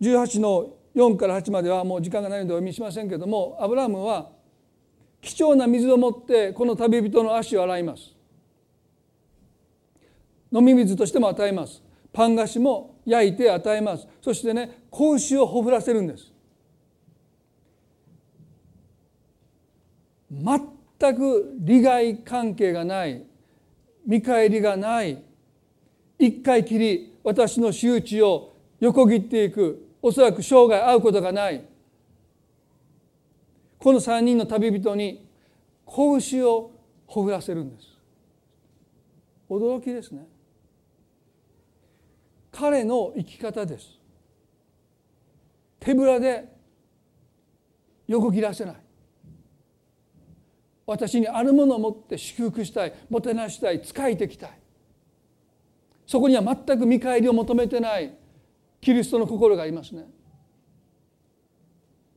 18の4から8まではもう時間がないのでお読みしませんけれどもアブラハムは貴重な水を持ってこの旅人の足を洗います。飲み水としても与えます。パン菓子も焼いて与えますそしてね子牛をほふらせるんです全く利害関係がない見返りがない。一回きり私の仕打ちを横切っていく。おそらく生涯会うことがない。この3人の旅人に子牛をほふらせるんです。驚きですね。彼の生き方です。手ぶらで横切らせない。私にあるものを持って祝福したいもてなしたい使いてきたい。そこには全く見返りを求めてないキリストの心がありますね。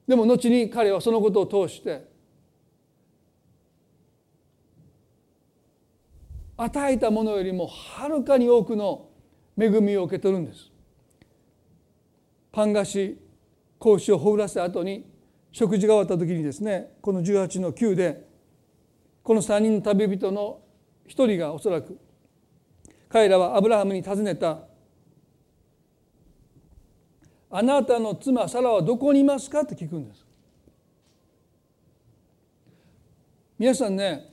でも後に彼はそのことを通して与えたものよりもはるかに多くの恵みを受け取るんです。パン菓子格子をほぐらせた後に食事が終わった時にですねこの18の9でこの3人の旅人の一人がおそらく彼らはアブラハムに尋ねた「あなたの妻サラはどこにいますか?」って聞くんです。皆さんね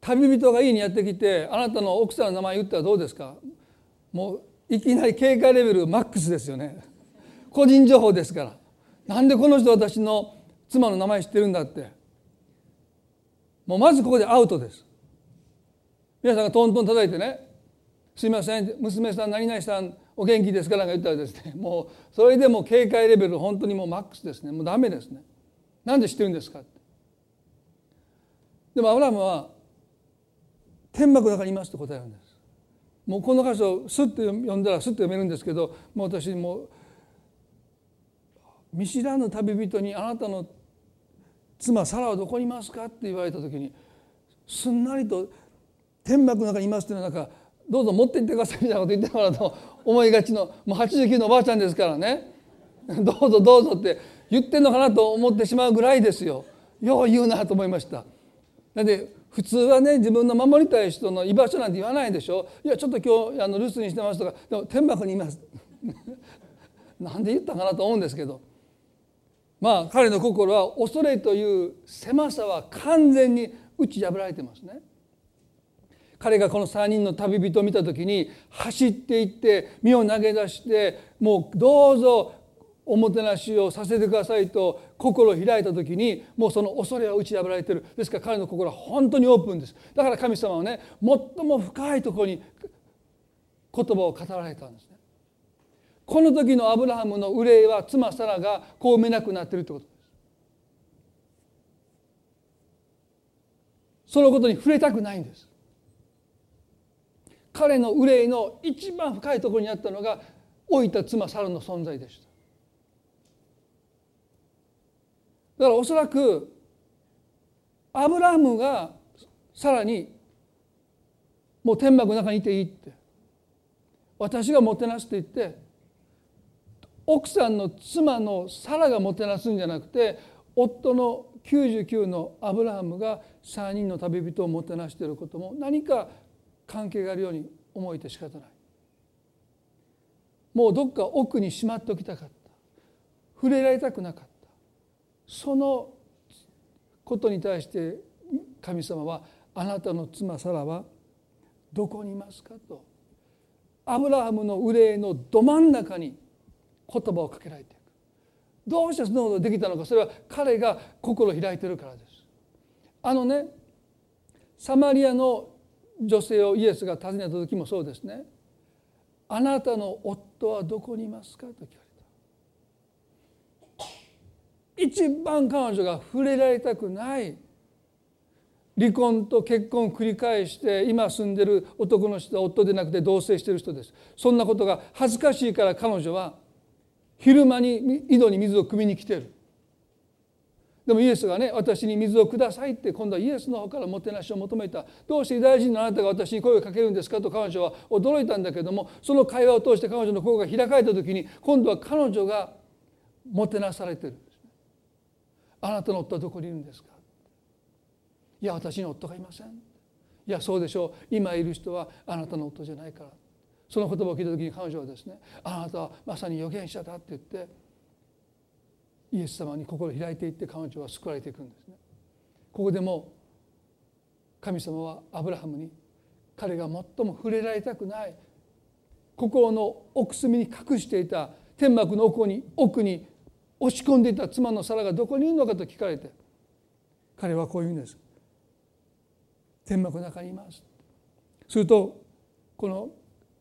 旅人が家にやってきてあなたの奥さんの名前言ったらどうですか？もういきなり警戒レベルマックスですよね。個人情報ですから。なんでこの人私の妻の名前知ってるんだって。もうまずここでアウトです。皆さんがトントン叩いてね「すいません娘さん何々さんお元気ですか?」なんか言ったらですね。(laughs) もうそれでも警戒レベル本当にもうマックスですね。もうダメですね。なんで知ってるんですかでもアブラムは天幕の中にいますと答えるんです。もうこの箇所スッと読んだらスッと読めるんですけどもう私も見知らぬ旅人に「あなたの妻サラはどこにいますか?」って言われた時にすんなりと「天幕の中にいます」っていうのはなんか「どうぞ持っていってください」みたいなこと言ってもらうと思いがちのもう89のおばあちゃんですからね「(laughs) どうぞどうぞ」って言ってんのかなと思ってしまうぐらいですよ。よう言うなと思いました。なんで普通はね自分の守りたい人の居場所なんて言わないでしょいやちょっと今日あの留守にしてますとかでも天幕にいます (laughs) なんで言ったかなと思うんですけどまあ彼の心は恐れという狭さは完全に打ち破られてますね。彼がこの3人の旅人を見た時に走っていって身を投げ出してもうどうぞおもてなしをさせてくださいと心を開いた時にもうその恐れは打ち破られてるですから彼の心は本当にオープンですだから神様はね最も深いところに言葉を語られたんですこの時のアブラハムの憂いは妻サラがこう埋めなくなっているということです。そのことに触れたくないんです。彼の憂いの一番深いところにあったのが老いた妻サラの存在でした。だからおそらくアブラハムがさらにもう天幕の中にいていいって。私がもてなすって言って奥さんの妻のサラがもてなすんじゃなくて夫の99のアブラハムが3人の旅人をもてなしていることも何か関係があるように思えて仕方ない。もうどっか奥にしまっておきたかった。触れられたくなかった。そのことに対して神様はあなたの妻サラはどこにいますかと。アブラハムの憂いのど真ん中に言葉をかけられていく。どうしてそのことができたのか。それは彼が心を開いてるからです。あのねサマリアの女性をイエスが訪ねた時もそうですね。あなたの夫はどこにいますかと聞かれた。一番彼女が触れられたくない。離婚と結婚を繰り返して今住んでる男の人は夫でなくて同棲してる人です。そんなことが恥ずかしいから彼女は昼間に井戸に水を汲みに来てる。でもイエスがね私に水をくださいって今度はイエスの方からもてなしを求めた。どうしてユダヤ人のあなたが私に声をかけるんですかと彼女は驚いたんだけどもその会話を通して彼女の心が開かれた時に今度は彼女がもてなされてる。あなたの夫はどこにいるんですか？いや私に夫がいません。いやそうでしょう。今いる人はあなたの夫じゃないから。その言葉を聞いた時に彼女はですねあなたはまさに預言者だって言ってイエス様に心を開いていって彼女は救われていくんですね。ここでも神様はアブラハムに彼が最も触れられたくない心の奥隅に隠していた天幕の奥に奥に押し込んでいた妻の皿がどこにいるのかと聞かれて彼はこう言うんです。天幕の中にいます。するとこの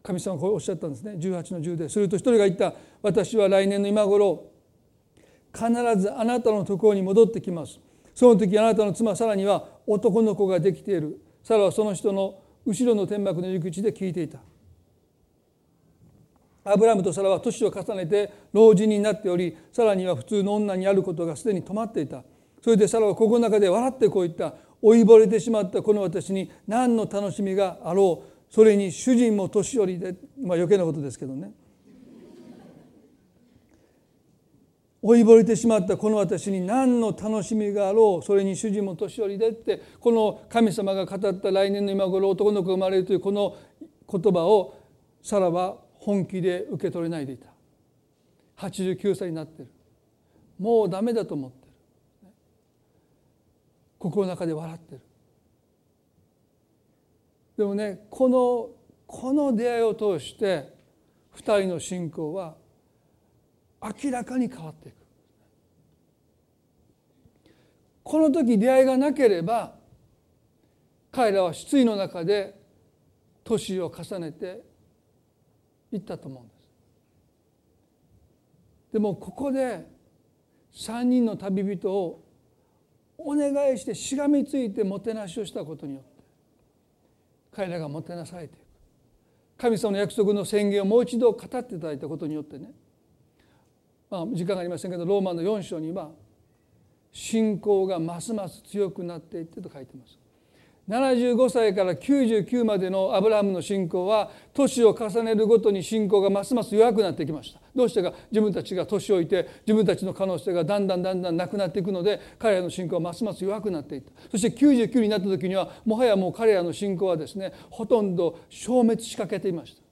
神様はこうおっしゃったんですね。18の10ですると一人が言った私は来年の今頃必ずあなたのところに戻ってきます。その時あなたの妻サラには男の子ができている。サラはその人の後ろの天幕の入り口で聞いていた。アブラムとサラは年を重ねて老人になっておりサラには普通の女にあることがすでに止まっていた。それでサラは心の中で笑ってこう言った。老いぼれてしまったこの私に何の楽しみがあろう。それに主人も年寄りでまあ余計なことですけどね。老いぼれてしまったこの私に何の楽しみがあろうそれに主人も年寄りでってこの神様が語った来年の今頃男の子が生まれるというこの言葉をサラは本気で受け取れないでいた。89歳になってる。もうダメだと思ってる。心の中で笑ってる。でもねこのこの出会いを通して2人の信仰は明らかに変わっていく。この時出会いがなければ彼らは失意の中で年を重ねていったと思うんです。でもここで3人の旅人をお願いしてしがみついてもてなしをしたことによって彼らがもてなされていく神様の約束の宣言をもう一度語っていただいたことによってね、まあ、時間がありませんけどローマの4章には信仰がますます強くなっていってと書いてます。75歳から99までのアブラハムの信仰は年を重ねるごとに信仰がますます弱くなってきました。どうしてか自分たちが年老いて自分たちの可能性がだんだんだんだんなくなっていくので彼らの信仰はますます弱くなっていった。そして99になった時にはもはやもう彼らの信仰はですねほとんど消滅しかけていました。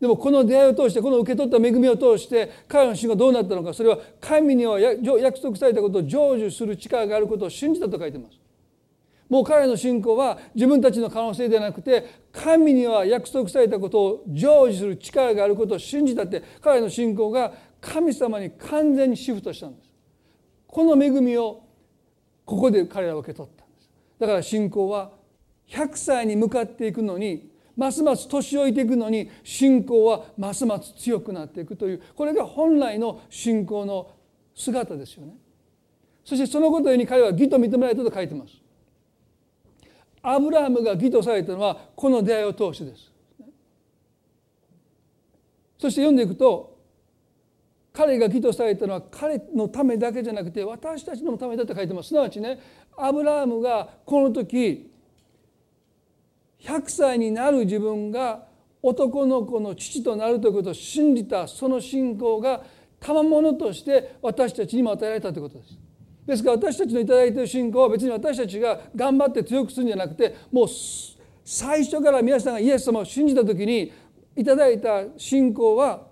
でもこの出会いを通してこの受け取った恵みを通して彼らの信仰がどうなったのかそれは神には約束されたことを成就する力があることを信じたと書いてます。もう彼の信仰は自分たちの可能性ではなくて神には約束されたことを成就する力があることを信じたって彼の信仰が神様に完全にシフトしたんです。この恵みをここで彼らは受け取ったんです。だから信仰は100歳に向かっていくのにますます年老いていくのに信仰はますます強くなっていくというこれが本来の信仰の姿ですよね。そしてそのことに彼は義と認められたと書いてます。アブラハムが義とされたのはこの出会いを通してです。そして読んでいくと彼が義とされたのは彼のためだけじゃなくて私たちのためだと書いてますすなわちねアブラハムがこの時100歳になる自分が男の子の父となるということを信じたその信仰が賜物として私たちにも与えられたということです。ですから私たちの頂いている信仰は別に私たちが頑張って強くするんじゃなくてもう最初から皆さんがイエス様を信じた時にいただいた信仰は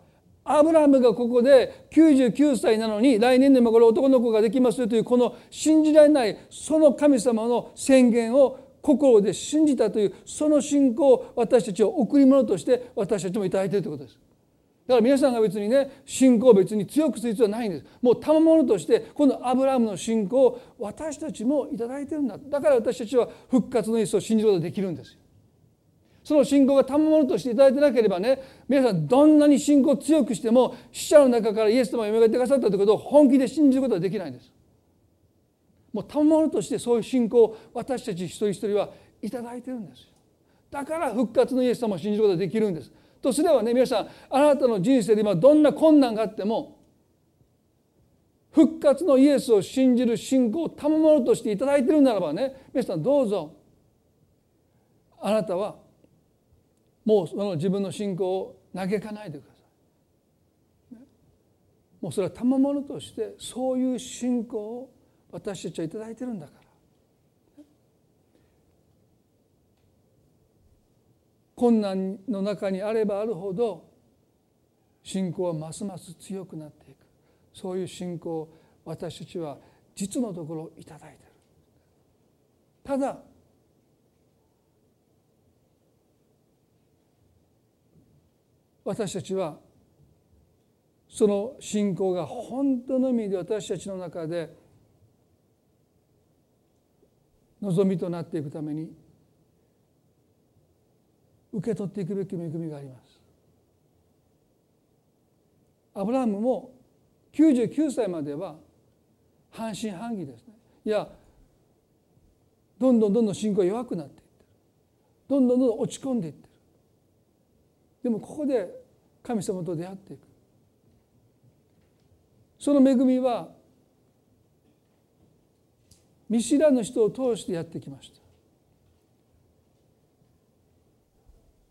アブラムがここで99歳なのに来年でもこれ男の子ができますよというこの信じられないその神様の宣言を心で信じたというその信仰を私たちを贈り物として私たちも頂いているということです。だから皆さんが別にね信仰を別に強くする必要はないんです。もう賜物としてこのアブラハムの信仰を私たちも頂いてるんだ。だから私たちは復活のイエスを信じることができるんですよ。その信仰が賜物として頂いてなければね皆さんどんなに信仰を強くしても死者の中からイエス様が蘇ってくださったということを本気で信じることはできないんです。もう賜物としてそういう信仰を私たち一人一人は頂いてるんですよ。だから復活のイエス様を信じることができるんです。とすればね皆さんあなたの人生で今どんな困難があっても復活のイエスを信じる信仰を賜物としていただいているならばね皆さんどうぞあなたはもうその自分の信仰を嘆かないでください。もうそれは賜物としてそういう信仰を私たちは頂いてるんだから。困難の中にあればあるほど信仰はますます強くなっていく。そういう信仰を私たちは実のところ頂いている。ただ私たちはその信仰が本当の意味で私たちの中で望みとなっていくために受け取っていくべき恵みがあります。アブラハムも99歳までは半信半疑ですね。いやどんどんどんどん信仰弱くなっていってる。どんどんどんどん落ち込んでいってる。でもここで神様と出会っていく。その恵みは見知らぬ人を通してやってきました。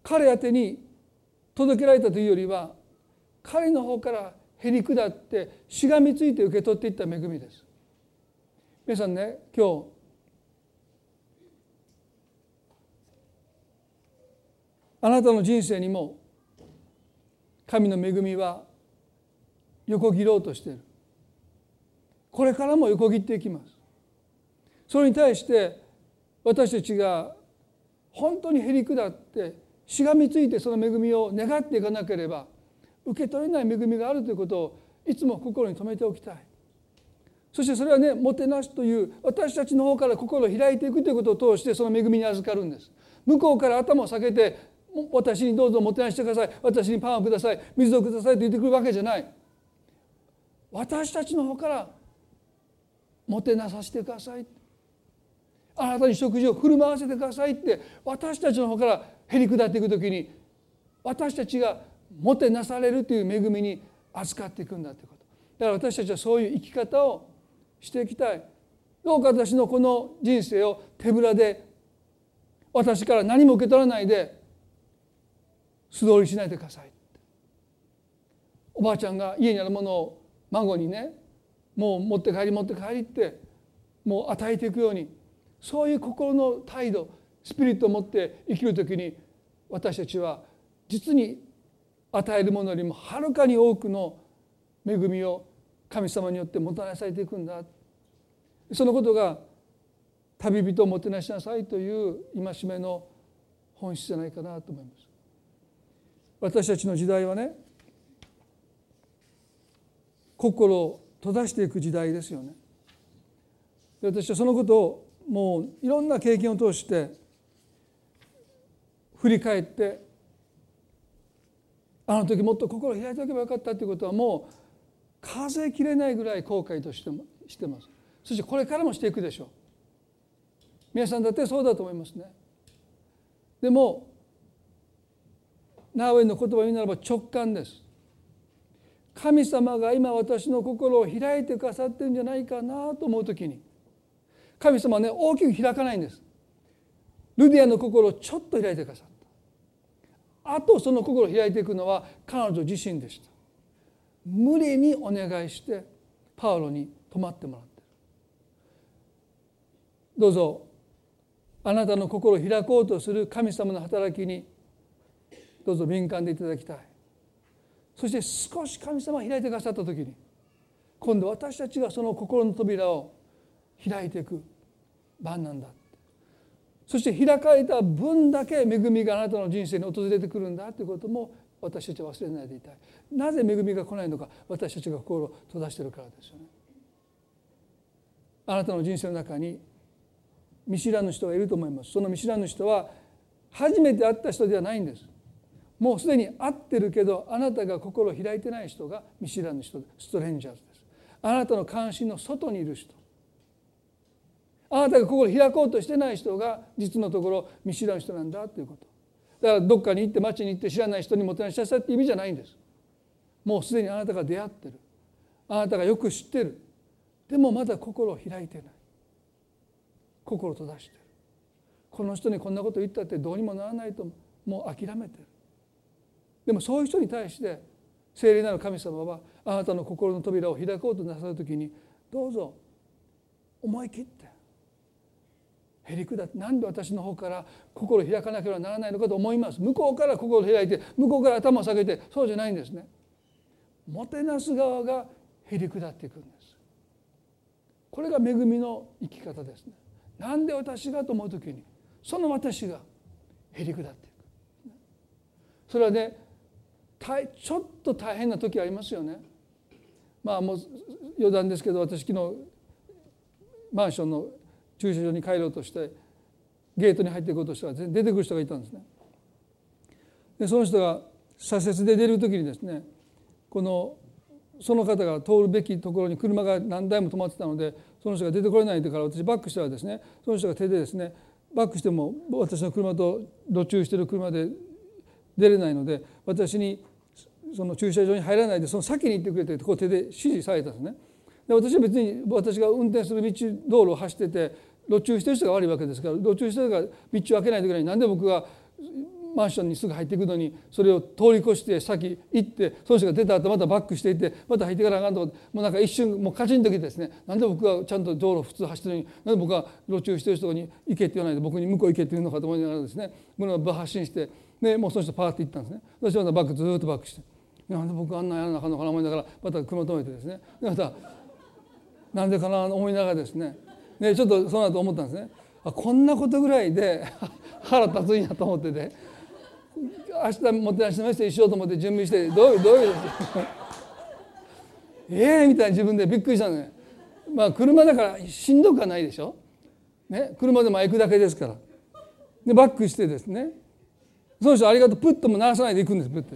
彼宛に届けられたというよりは彼の方からへり下ってしがみついて受け取っていった恵みです。皆さんね今日あなたの人生にも神の恵みは横切ろうとしている。これからも横切っていきます。それに対して私たちが本当にへり下ってしがみついてその恵みを願っていかなければ受け取れない恵みがあるということをいつも心に留めておきたい。そしてそれはねもてなしという私たちの方から心を開いていくということを通してその恵みに預かるんです。向こうから頭を下げて私にどうぞもてなしてください。私にパンをください。水をくださいと言ってくるわけじゃない。私たちの方からもてなさせてください。あなたに食事を振る舞わせてくださいって私たちの方からへり下っていく時に私たちがもてなされるという恵みに預かっていくんだということ。だから私たちはそういう生き方をしていきたい。どうか私のこの人生を手ぶらで私から何も受け取らないで素通りしないでくださいおばあちゃんが家にあるものを孫にねもう持って帰り持って帰りってもう与えていくようにそういう心の態度スピリットを持って生きる時に私たちは実に与えるものよりもはるかに多くの恵みを神様によってもたらされていくんだそのことが旅人をもてなしなさいという戒めの本質じゃないかなと思います。私たちの時代はね心を閉ざしていく時代ですよね。私はそのことをもういろんな経験を通して振り返ってあの時もっと心を開いておけばよかったということはもう数えきれないぐらい後悔としてもしてます。そしてこれからもしていくでしょう。皆さんだってそうだと思いますね。でもナウエの言葉を言うならば直感です。神様が今私の心を開いてくださってるんじゃないかなと思う時に神様はね大きく開かないんです。ルディアの心をちょっと開いてくださった。あとその心を開いていくのは彼女自身でした。無理にお願いしてパウロに泊まってもらってる。どうぞあなたの心を開こうとする神様の働きにどうぞ敏感でいただきたい。そして少し神様が開いてくださった時に今度私たちがその心の扉を開いていく番なんだ。そして開かれた分だけ恵みがあなたの人生に訪れてくるんだということも私たちは忘れないでいたい。なぜ恵みが来ないのか私たちが心を閉ざしているからですよね。あなたの人生の中に見知らぬ人がいると思います。その見知らぬ人は初めて会った人ではないんです。もうすでに会ってるけどあなたが心を開いてない人が見知らぬ人ストレンジャーズです。あなたの関心の外にいる人。あなたが心を開こうとしてない人が実のところ見知らぬ人なんだということ。だからどっかに行って町に行って知らない人にもてなしなさいって意味じゃないんです。もうすでにあなたが出会ってる。あなたがよく知ってる。でもまだ心を開いてない。心閉ざしてる。この人にこんなこと言ったってどうにもならないともう諦めてる。でもそういう人に対して聖霊なる神様はあなたの心の扉を開こうとなさる時にどうぞ思い切ってへりくだってなんで私の方から心を開かなければならないのかと思います。向こうから心を開いて向こうから頭を下げてそうじゃないんですね。もてなす側がへりくだっていくんです。これが恵みの生き方ですね。なんで私がと思う時にその私がへりくだっていくそれはねちょっと大変な時ありますよね。まあもう余談ですけど私昨日マンションの駐車場に帰ろうとしてゲートに入っていこうとしたら出てくる人がいたんですね。でその人が左折で出る時にですねこのその方が通るべきところに車が何台も止まってたのでその人が出てこれないから私バックしたらですねその人が手でですねバックしても私の車と路駐してる車で出れないので私にその駐車場に入らないでその先に行ってくれてこう手で指示されたんですね。で私は別に私が運転する道道路を走ってて路駐してる人が悪いわけですから路駐してる人が道を開けないといけない。なんで僕がマンションにすぐ入っていくのにそれを通り越して先行ってその人が出た後またバックしていってまた入っていかなあかんともうなんか一瞬もうカチンときですね。なんで僕がちゃんと道路普通走ってるのになんで僕が路駐してる人に行けって言わないで僕に向こう行けって言うのかと思いながらですね。僕が発信してでもうその人パーって行ったんですね。そしてまたバックずっとバックして。なんで僕あんなやらなあかんのかな思いながらまた車止めてですね。またなんでかなと思いながらですね。でちょっとその後思ったんですね。あこんなことぐらいで (laughs) 腹立つんやと思ってて。明日もてなしのメッセージしようと思って準備してどういうどういう。(laughs) ええみたいに自分でびっくりしたのね。まあ車だからしんどくはないでしょ、ね、車でも行くだけですから。でバックしてですね。その人ありがとう。プッとも鳴らさないで行くんですプッて。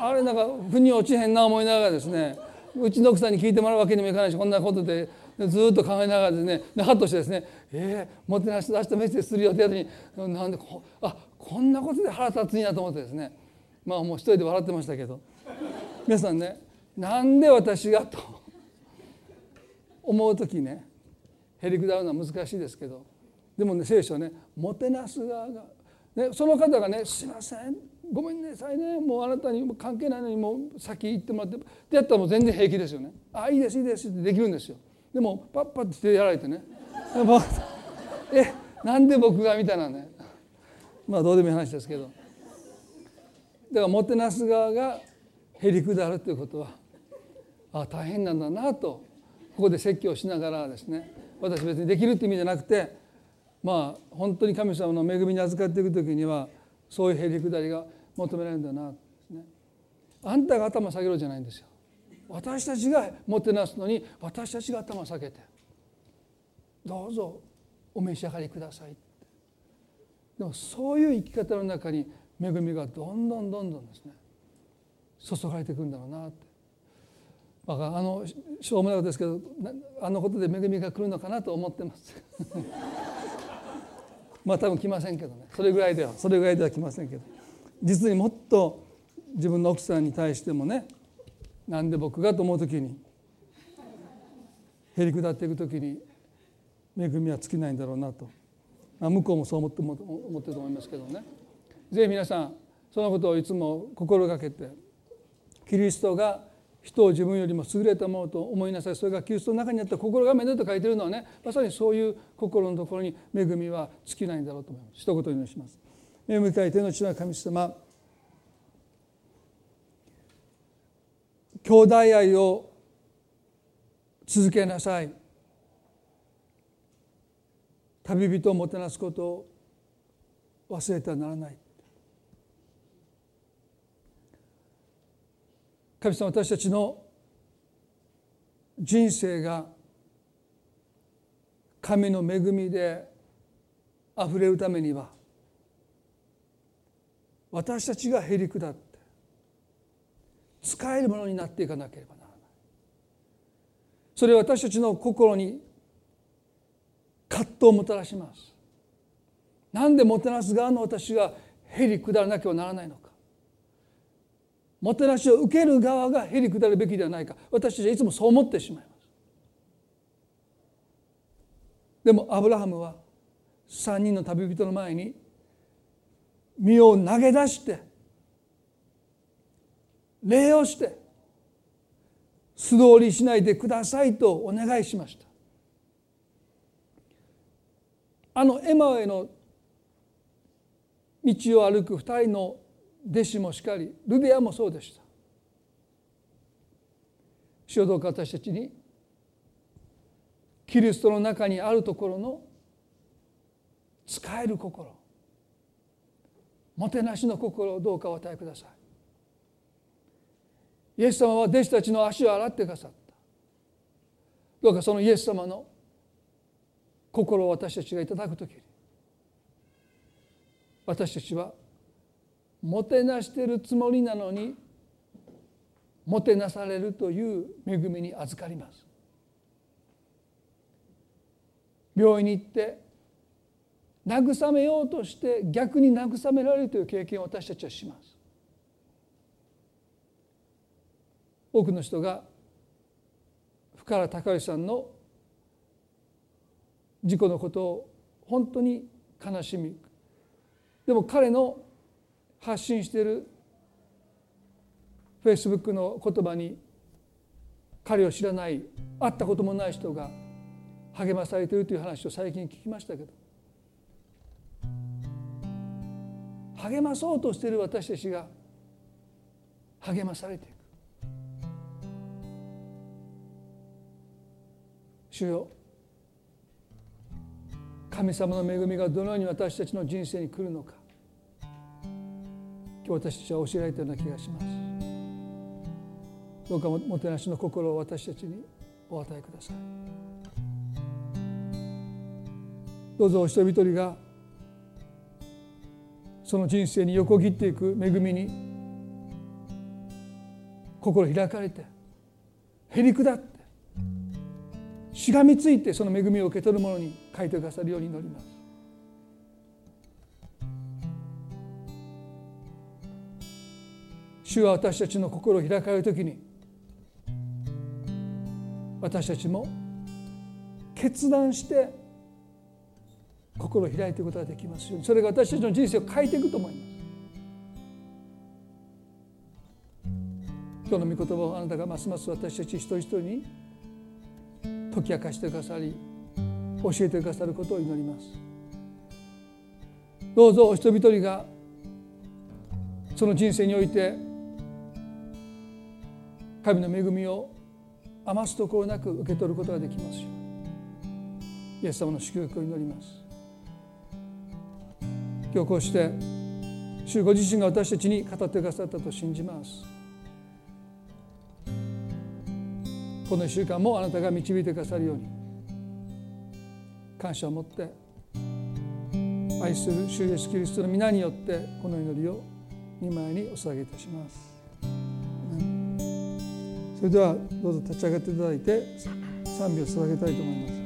あれなんか腑に落ちへんな思いながらですね。うちの奥さんに聞いてもらうわけにもいかないしこんなことでずっと考えながらですねでハッとしてですね「えー、もてなし出したメッセージするよ」ってやつになんでこあこんなことで腹立つんやと思ってですね。まあもう一人で笑ってましたけど。皆さんねなんで私がと。思う時ねへりくだるのは難しいですけど。でもね聖書ねもてなす側が、ね、その方がね「すいません。ごめんなさいね。もうあなたに関係ないのにもう先行ってもらって」ってやったらもう全然平気ですよね「あいいですいいです」ってできるんですよ。でもパッパッてしてやられてね「(laughs) えなんで僕が」みたいなね。まあどうでもいい話ですけど。だからもてなす側がへりくだるということはあ大変なんだなとここで説教しながらですね。私別にできるっていう意味じゃなくてまあ本当に神様の恵みに預かっていく時にはそういうへりくだりが求められるんだなね。あんたが頭下げろじゃないんですよ。私たちがもてなすのに私たちが頭を下げてどうぞお召し上がりくださいでもそういう生き方の中に恵みがどんどんどんどんですね注がれていくんだろうなって。あのしょうもないことですけどあのことで恵みが来るのかなと思ってます。(laughs) まあ多分来ませんけどね。それぐらいではそれぐらいでは来ませんけど。実にもっと自分の奥さんに対してもねなんで僕がと思う時にへりくだっていく時に恵みは尽きないんだろうなと、まあ、向こうもそう思って思ってると思いますけどね。ぜひ皆さんそのことをいつも心がけてキリストが人を自分よりも優れたものと思いなさい。それがキリストの中にあった心がめでと書いてるのはねまさにそういう心のところに恵みは尽きないんだろうと思います。一言お願いします。恵み深い手の地の神様兄弟愛を続けなさい。旅人をもてなすことを忘れてはならない。神様私たちの人生が神の恵みであふれるためには私たちがへり下って使えるものになっていかなければならない。それは私たちの心に葛藤をもたらします。なんでもてなす側の私がへり下らなきゃならないのか。もてなしを受ける側がへり下るべきではないか。私たちはいつもそう思ってしまいます。でもアブラハムは3人の旅人の前に身を投げ出して礼をして素通りしないでくださいとお願いしました。あのエマへの道を歩く二人の弟子もしかりルベアもそうでした。主よどうか私たちにキリストの中にあるところの使える心もてなしの心をどうかお与えください。イエス様は弟子たちの足を洗ってくださった。どうかそのイエス様の心を私たちがいただく時に私たちはもてなしているつもりなのにもてなされるという恵みに預かります。病院に行って慰めようとして逆に慰められるという経験を私たちはします。多くの人が深原隆之さんの事故のことを本当に悲しみでも彼の発信しているフェイスブックの言葉に彼を知らない会ったこともない人が励まされているという話を最近聞きましたけど励まそうとしている私たちが励まされていく主よ。神様の恵みがどのように私たちの人生に来るのか。今日私たちは教えられたような気がします。どうかもてなしの心を私たちにお与えください。どうぞお一人一人がその人生に横切っていく恵みに心開かれてへり下ってしがみついてその恵みを受け取るものに書いてくださるように祈ります。主は私たちの心を開かれる時に私たちも決断して心を開いていくことができますように。それが私たちの人生を変えていくと思います。今日の御言葉をあなたがますます私たち一人一人に解き明かしてくださり教えてくださることを祈ります。どうぞお一人一人がその人生において神の恵みを余すところなく受け取ることができますようイエス様の祝福を祈ります。今日こうして主ご自身が私たちに語ってくださったと信じます。この1週間もあなたが導いてくださるように感謝を持って愛する主イエスキリストの皆によってこの祈りを2枚にお捧げいたしますそれではどうぞ立ち上がっていただいて賛美を捧げたいと思います。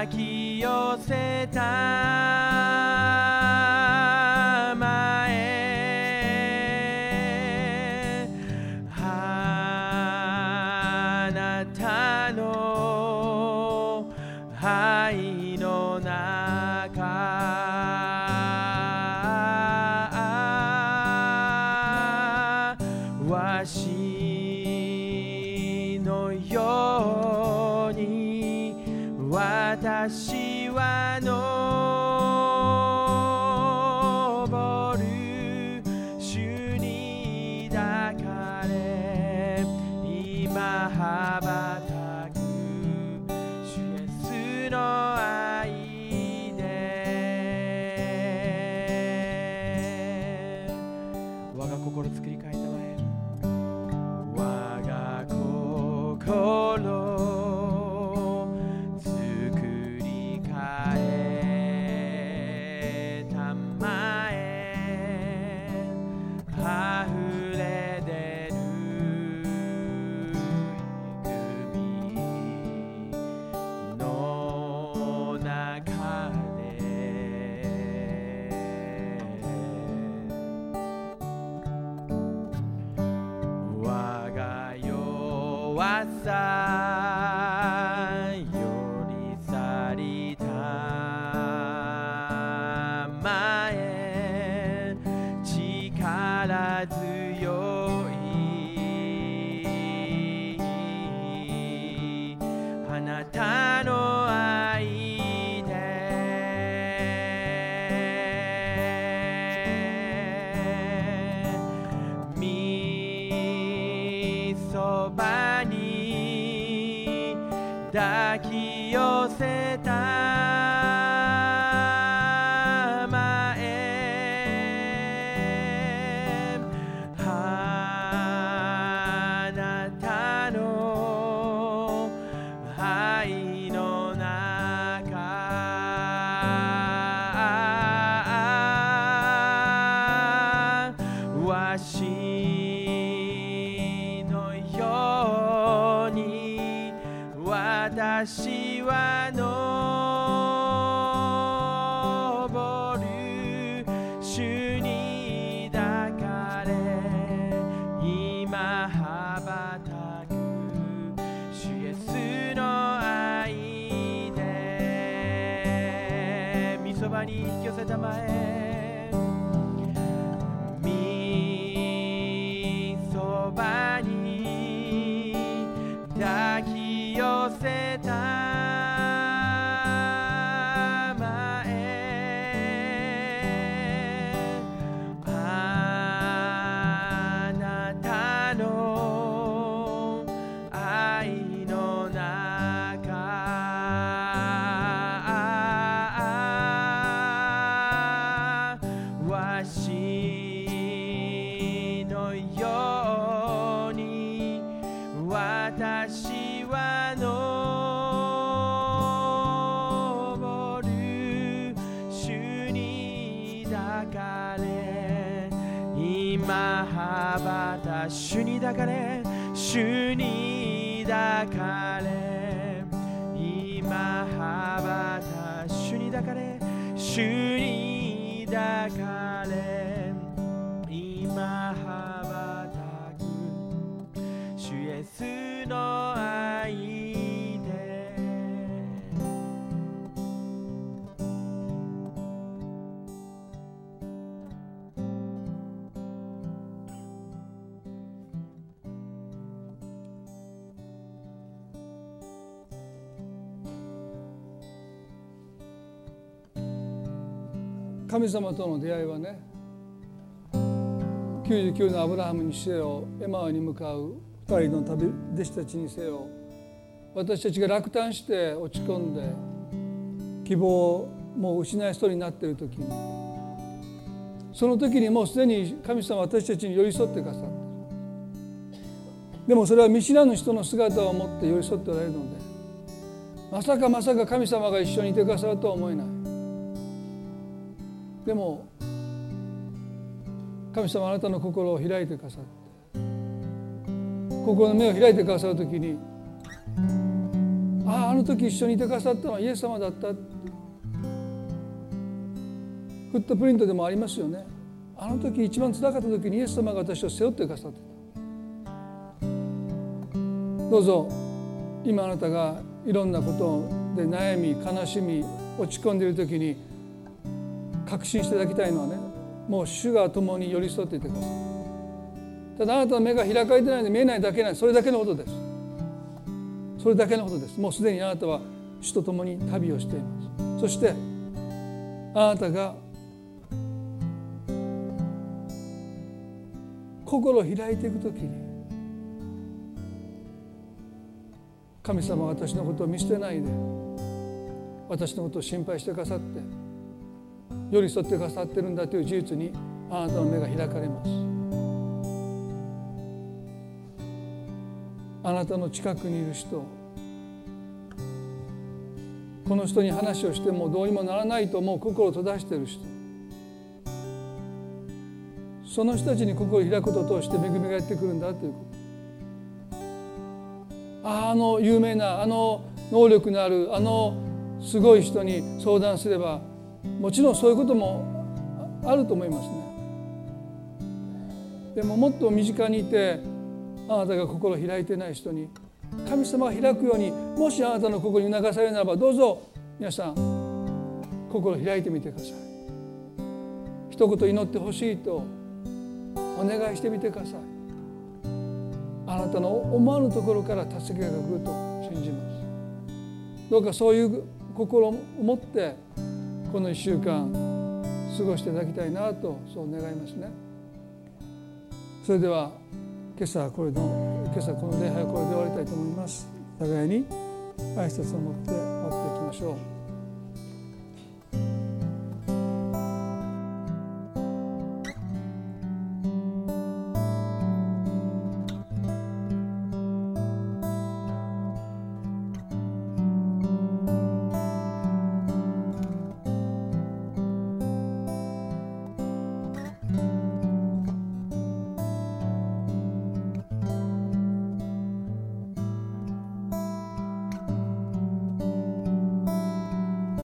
抱き寄せた神様との出会いはね99のアブラハムにせよエマワに向かう2人の旅弟子たちにせよ私たちが落胆して落ち込んで希望をもう失いそうになっている時にその時にもうすでに神様私たちに寄り添ってくださってるでもそれは見知らぬ人の姿を持って寄り添っておられるのでまさかまさか神様が一緒にいてくださるとは思えない。でも神様あなたの心を開いてくださって心の目を開いてくださる時にあああの時一緒にいてくださったのはイエス様だったフットプリントでもありますよね。あの時一番つらかった時にイエス様が私を背負ってくださってた。どうぞ今あなたがいろんなことで悩み悲しみ落ち込んでいる時に確信していただきたいのはねもう主が共に寄り添っていてください。ただあなたの目が開かれてないので見えないだけないそれだけのことです。それだけのことです。もうすでにあなたは主と共に旅をしています。そしてあなたが心を開いていくときに神様は私のことを見捨てないで私のことを心配してくださって寄り添ってくださってるんだという事実にあなたの目が開かれます。あなたの近くにいる人この人に話をしてもどうにもならないと思う心を閉ざしている人その人たちに心を開くことを通して恵みがやってくるんだということ。ああの有名なあの能力のあるあのすごい人に相談すればもちろんそういうこともあると思いますね。でももっと身近にいてあなたが心を開いてない人に神様が開くようにもしあなたの心に促されるならばどうぞ皆さん心を開いてみてください。一言祈ってほしいとお願いしてみてください。あなたの思わぬところから助けが来ると信じます。どうかそういう心を持ってこの1週間過ごしていただきたいなとそう願いますね。それでは今朝これの今朝この礼拝はこれで終わりたいと思います。互いに挨拶を持って終わっていきましょう。